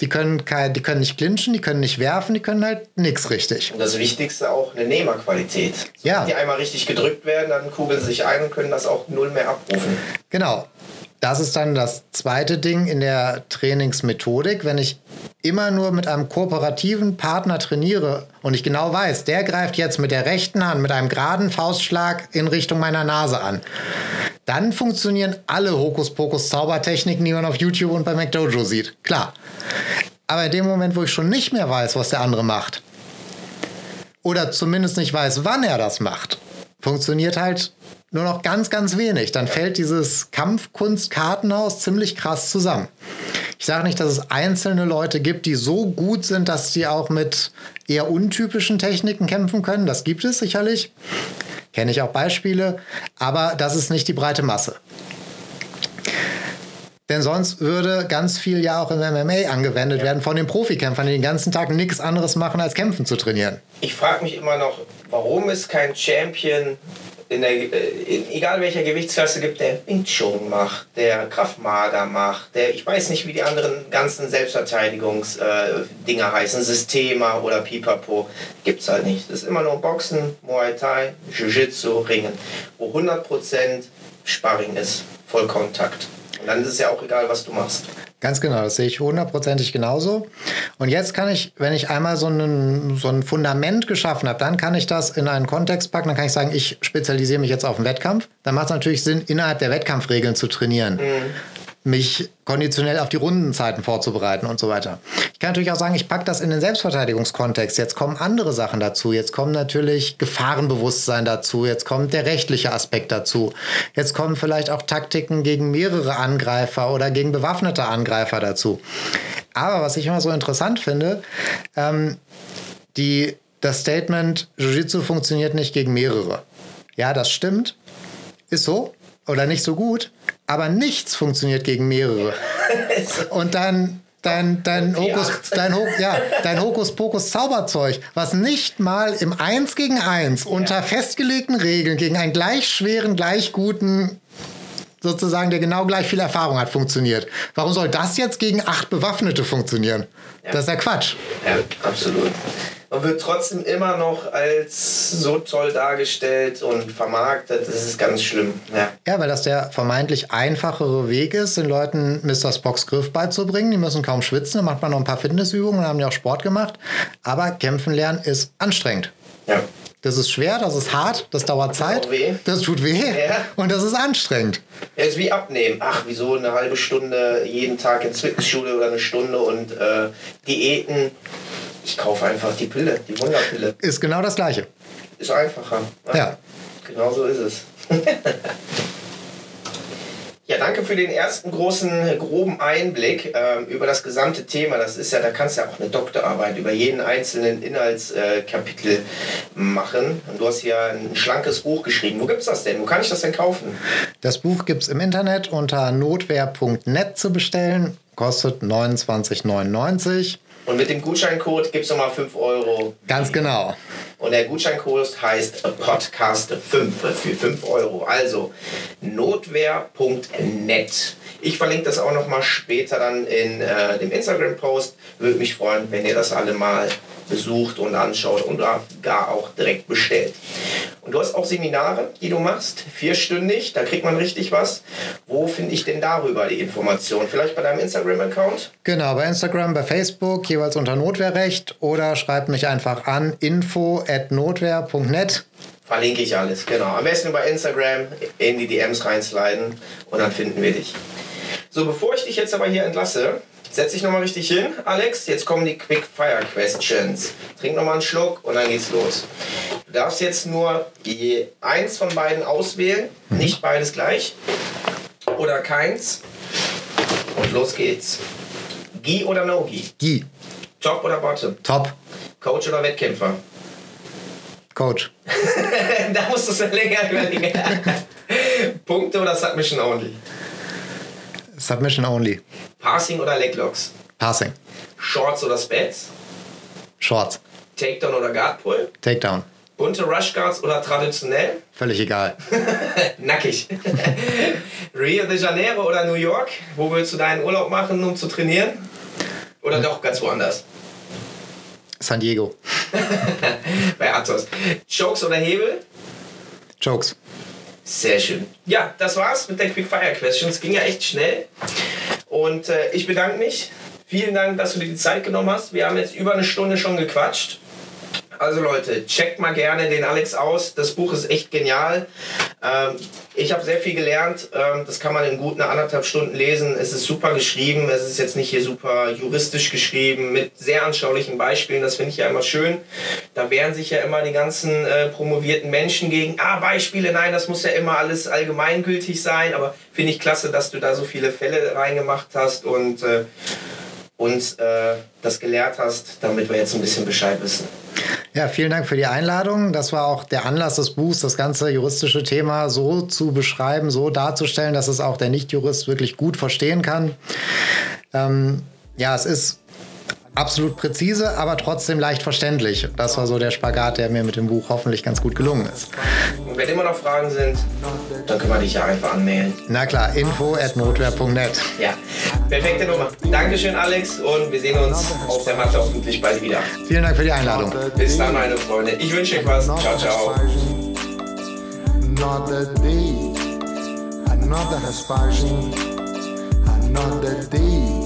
die können, kein, die können nicht clinchen, die können nicht werfen, die können halt nichts richtig. Und das Wichtigste auch eine Nehmerqualität. So, ja. Wenn die einmal richtig gedrückt werden, dann kugeln sie sich ein und können das auch null mehr abrufen. Genau das ist dann das zweite Ding in der Trainingsmethodik. Wenn ich immer nur mit einem kooperativen Partner trainiere und ich genau weiß, der greift jetzt mit der rechten Hand mit einem geraden Faustschlag in Richtung meiner Nase an, dann funktionieren alle Hokuspokus-Zaubertechniken, die man auf YouTube und bei McDojo sieht. Klar. Aber in dem Moment, wo ich schon nicht mehr weiß, was der andere macht, oder zumindest nicht weiß, wann er das macht, funktioniert halt nur noch ganz, ganz wenig. Dann fällt dieses Kampfkunst-Kartenhaus ziemlich krass zusammen. Ich sage nicht, dass es einzelne Leute gibt, die so gut sind, dass sie auch mit eher untypischen Techniken kämpfen können. Das gibt es sicherlich. Kenne ich auch Beispiele. Aber das ist nicht die breite Masse. Denn sonst würde ganz viel ja auch im MMA angewendet ja. werden von den Profikämpfern, die den ganzen Tag nichts anderes machen, als kämpfen zu trainieren. Ich frage mich immer noch, warum es kein Champion in der, in, egal welcher Gewichtsklasse gibt, der Wing Chun macht, der Kraftmager macht, der, ich weiß nicht, wie die anderen ganzen Selbstverteidigungsdinger äh, heißen, Systema oder Pipapo, gibt es halt nicht. Das ist immer nur Boxen, Muay Thai, Jiu-Jitsu, Ringen, wo 100% Sparring ist, Vollkontakt. Und dann ist es ja auch egal, was du machst. Ganz genau, das sehe ich hundertprozentig genauso. Und jetzt kann ich, wenn ich einmal so, einen, so ein Fundament geschaffen habe, dann kann ich das in einen Kontext packen. Dann kann ich sagen, ich spezialisiere mich jetzt auf den Wettkampf. Dann macht es natürlich Sinn, innerhalb der Wettkampfregeln zu trainieren. Mhm mich konditionell auf die Rundenzeiten vorzubereiten und so weiter. Ich kann natürlich auch sagen, ich packe das in den Selbstverteidigungskontext. Jetzt kommen andere Sachen dazu. Jetzt kommen natürlich Gefahrenbewusstsein dazu. Jetzt kommt der rechtliche Aspekt dazu. Jetzt kommen vielleicht auch Taktiken gegen mehrere Angreifer oder gegen bewaffnete Angreifer dazu. Aber was ich immer so interessant finde, ähm, die, das Statement, Jiu-Jitsu funktioniert nicht gegen mehrere. Ja, das stimmt. Ist so oder nicht so gut, aber nichts funktioniert gegen mehrere. Und dann dein, dein, Hokus, dein, ja, dein Hokuspokus Zauberzeug, was nicht mal im 1 gegen 1 unter festgelegten Regeln gegen einen gleich schweren, gleich guten sozusagen, der genau gleich viel Erfahrung hat, funktioniert. Warum soll das jetzt gegen acht Bewaffnete funktionieren? Ja. Das ist ja Quatsch. Ja, absolut man wird trotzdem immer noch als so toll dargestellt und vermarktet. Das ist ganz schlimm. Ja, ja weil das der vermeintlich einfachere Weg ist, den Leuten Mr. Spocks Griff beizubringen. Die müssen kaum schwitzen, dann macht man noch ein paar Fitnessübungen, dann haben die auch Sport gemacht. Aber kämpfen lernen ist anstrengend. Ja. Das ist schwer, das ist hart, das dauert das Zeit. Weh. Das tut weh ja. und das ist anstrengend. Ja, ist wie abnehmen. Ach, wieso eine halbe Stunde jeden Tag in Fitnessschule oder eine Stunde und äh, Diäten ich kaufe einfach die Pille, die Wunderpille. Ist genau das Gleiche. Ist einfacher. Ja. ja. Genau so ist es. Ja, danke für den ersten großen, groben Einblick äh, über das gesamte Thema. Das ist ja, da kannst du ja auch eine Doktorarbeit über jeden einzelnen Inhaltskapitel äh, machen. Und du hast ja ein schlankes Buch geschrieben. Wo gibt es das denn? Wo kann ich das denn kaufen? Das Buch gibt es im Internet unter notwehr.net zu bestellen. Kostet 29,99. Und mit dem Gutscheincode gibt es nochmal 5 Euro. Ganz genau. Und der Gutscheincode heißt Podcast 5 für 5 Euro. Also notwehr.net. Ich verlinke das auch noch mal später dann in äh, dem Instagram-Post. Würde mich freuen, wenn ihr das alle mal besucht und anschaut und gar auch direkt bestellt. Und du hast auch Seminare, die du machst, vierstündig, da kriegt man richtig was. Wo finde ich denn darüber die Informationen? Vielleicht bei deinem Instagram-Account? Genau, bei Instagram, bei Facebook, jeweils unter Notwehrrecht oder schreibt mich einfach an info.notwehr.net. Verlinke ich alles, genau. Am besten über Instagram in die DMs reinsliden und dann finden wir dich. So, bevor ich dich jetzt aber hier entlasse, Setz dich nochmal richtig hin, Alex. Jetzt kommen die Quick Fire Questions. Trink nochmal einen Schluck und dann geht's los. Du darfst jetzt nur je eins von beiden auswählen, mhm. nicht beides gleich. Oder keins. Und los geht's. Gi oder No Gi? Gi. Top oder Bottom? Top. Coach oder Wettkämpfer? Coach. da musst du es länger überlegen. Punkte oder Submission Only? Submission only. Passing oder Leglocks? Passing. Shorts oder Spats? Shorts. Takedown oder Guard Pull? Takedown. Bunte Rush Guards oder traditionell? Völlig egal. Nackig. Rio de Janeiro oder New York? Wo willst du deinen Urlaub machen, um zu trainieren? Oder doch ganz woanders? San Diego. Bei Athos. Chokes oder Hebel? Chokes. Sehr schön. Ja, das war's mit der Quick Fire Questions. Ging ja echt schnell. Und äh, ich bedanke mich. Vielen Dank, dass du dir die Zeit genommen hast. Wir haben jetzt über eine Stunde schon gequatscht. Also Leute, checkt mal gerne den Alex aus. Das Buch ist echt genial. Ähm, ich habe sehr viel gelernt. Ähm, das kann man in guten anderthalb Stunden lesen. Es ist super geschrieben. Es ist jetzt nicht hier super juristisch geschrieben mit sehr anschaulichen Beispielen. Das finde ich ja immer schön. Da wehren sich ja immer die ganzen äh, promovierten Menschen gegen. Ah, Beispiele, nein, das muss ja immer alles allgemeingültig sein. Aber finde ich klasse, dass du da so viele Fälle reingemacht hast und äh, uns äh, das gelehrt hast, damit wir jetzt ein bisschen Bescheid wissen. Ja, vielen Dank für die Einladung. Das war auch der Anlass des Buchs, das ganze juristische Thema so zu beschreiben, so darzustellen, dass es auch der Nichtjurist wirklich gut verstehen kann. Ähm, ja, es ist absolut präzise, aber trotzdem leicht verständlich. Das war so der Spagat, der mir mit dem Buch hoffentlich ganz gut gelungen ist. Und wenn immer noch Fragen sind, dann können wir dich ja einfach anmelden. Na klar, info at notwehr.net. Ja, perfekte Nummer. Dankeschön, Alex, und wir sehen uns auf der Matte hoffentlich bald wieder. Vielen Dank für die Einladung. Bis dann, meine Freunde. Ich wünsche euch was. Ciao, ciao. Another day, another aspersion, another day.